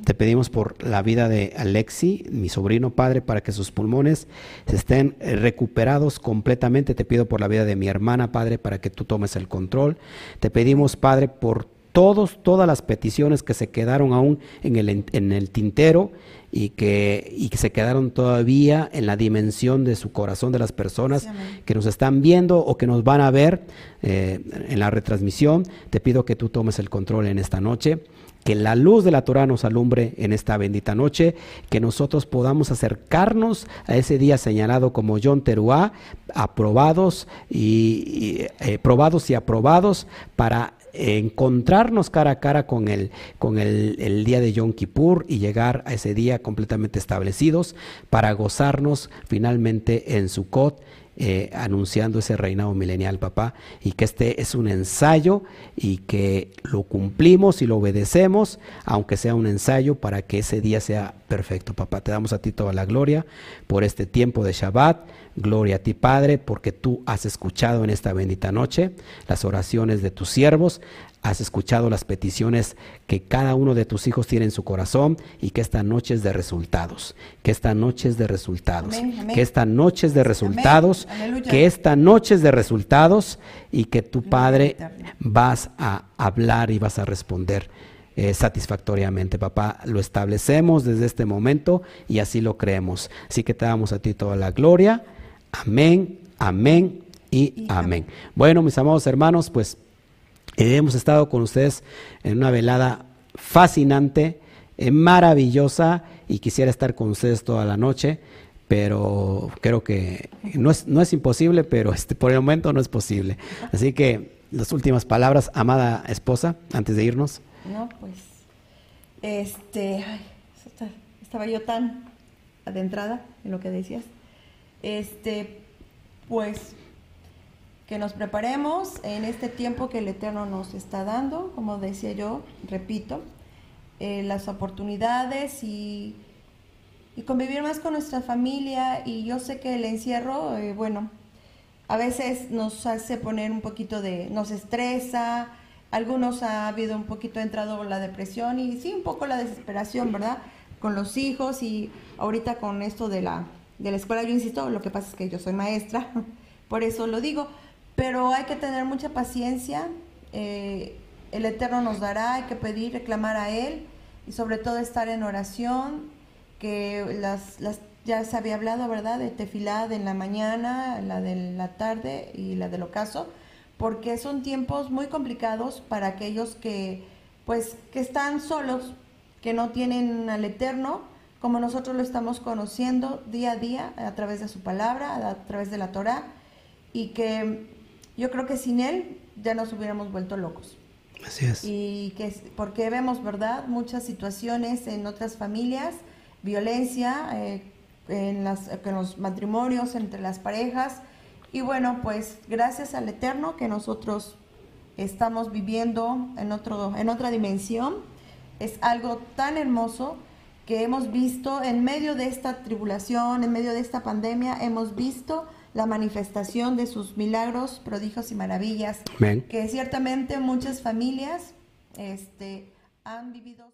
Te pedimos por la vida de Alexi, mi sobrino padre, para que sus pulmones se estén recuperados completamente. Te pido por la vida de mi hermana, padre, para que tú tomes el control. Te pedimos, padre, por todos, todas las peticiones que se quedaron aún en el, en el tintero y que, y que se quedaron todavía en la dimensión de su corazón de las personas que nos están viendo o que nos van a ver eh, en la retransmisión. Te pido que tú tomes el control en esta noche que la luz de la Torah nos alumbre en esta bendita noche, que nosotros podamos acercarnos a ese día señalado como John Teruá, aprobados y, eh, probados y aprobados para encontrarnos cara a cara con el, con el, día de Yom Kippur y llegar a ese día completamente establecidos para gozarnos finalmente en Sukkot. Eh, anunciando ese reinado milenial, papá, y que este es un ensayo y que lo cumplimos y lo obedecemos, aunque sea un ensayo para que ese día sea perfecto, papá. Te damos a ti toda la gloria por este tiempo de Shabbat Gloria a ti, Padre, porque tú has escuchado en esta bendita noche las oraciones de tus siervos, has escuchado las peticiones que cada uno de tus hijos tiene en su corazón y que esta noche es de resultados, que esta noche es de resultados, que esta noche es de resultados, que esta noche es de resultados y que tu Padre vas a hablar y vas a responder eh, satisfactoriamente. Papá, lo establecemos desde este momento y así lo creemos. Así que te damos a ti toda la gloria. Amén, amén y, amén. Bueno, mis amados hermanos, pues hemos estado con ustedes en una velada fascinante, eh, maravillosa y quisiera estar con ustedes toda la noche pero creo que no es, no es imposible, pero este, por el momento no es posible. Así que las últimas palabras, amada esposa, antes de irnos. No, pues, este, estaba yo tan adentrada en lo que decías. Este, pues, que nos preparemos en este tiempo que el Eterno nos está dando, como decía yo, repito, eh, las oportunidades y, y, convivir más con nuestra familia. Y yo sé que el encierro, eh, bueno, a veces nos hace poner un poquito de, nos estresa, algunos ha habido un poquito entrado la depresión y sí, un poco la desesperación, ¿verdad? Con los hijos y ahorita con esto de la, de la escuela, yo insisto, lo que pasa es que yo soy maestra, (laughs) por eso lo digo, pero hay que tener mucha paciencia, eh, el Eterno nos dará, hay que pedir, reclamar a Él y sobre todo estar en oración, que las, las ya se había hablado, ¿verdad?, de tefilá en la mañana, la de la tarde y la del ocaso, porque son tiempos muy complicados para aquellos que, pues, que están solos, que no tienen al Eterno, como nosotros lo estamos conociendo día a día a través de su palabra, a través de la Torah, y que yo creo que sin Él ya nos hubiéramos vuelto locos. Así es. Y que, porque vemos, ¿verdad?, muchas situaciones en otras familias, violencia, eh, en, las, en los matrimonios, entre las parejas. Y bueno, pues gracias al Eterno que nosotros estamos viviendo en, otro, en otra dimensión. Es algo tan hermoso que hemos visto en medio de esta tribulación, en medio de esta pandemia, hemos visto la manifestación de sus milagros, prodigios y maravillas, que ciertamente muchas familias este, han vivido.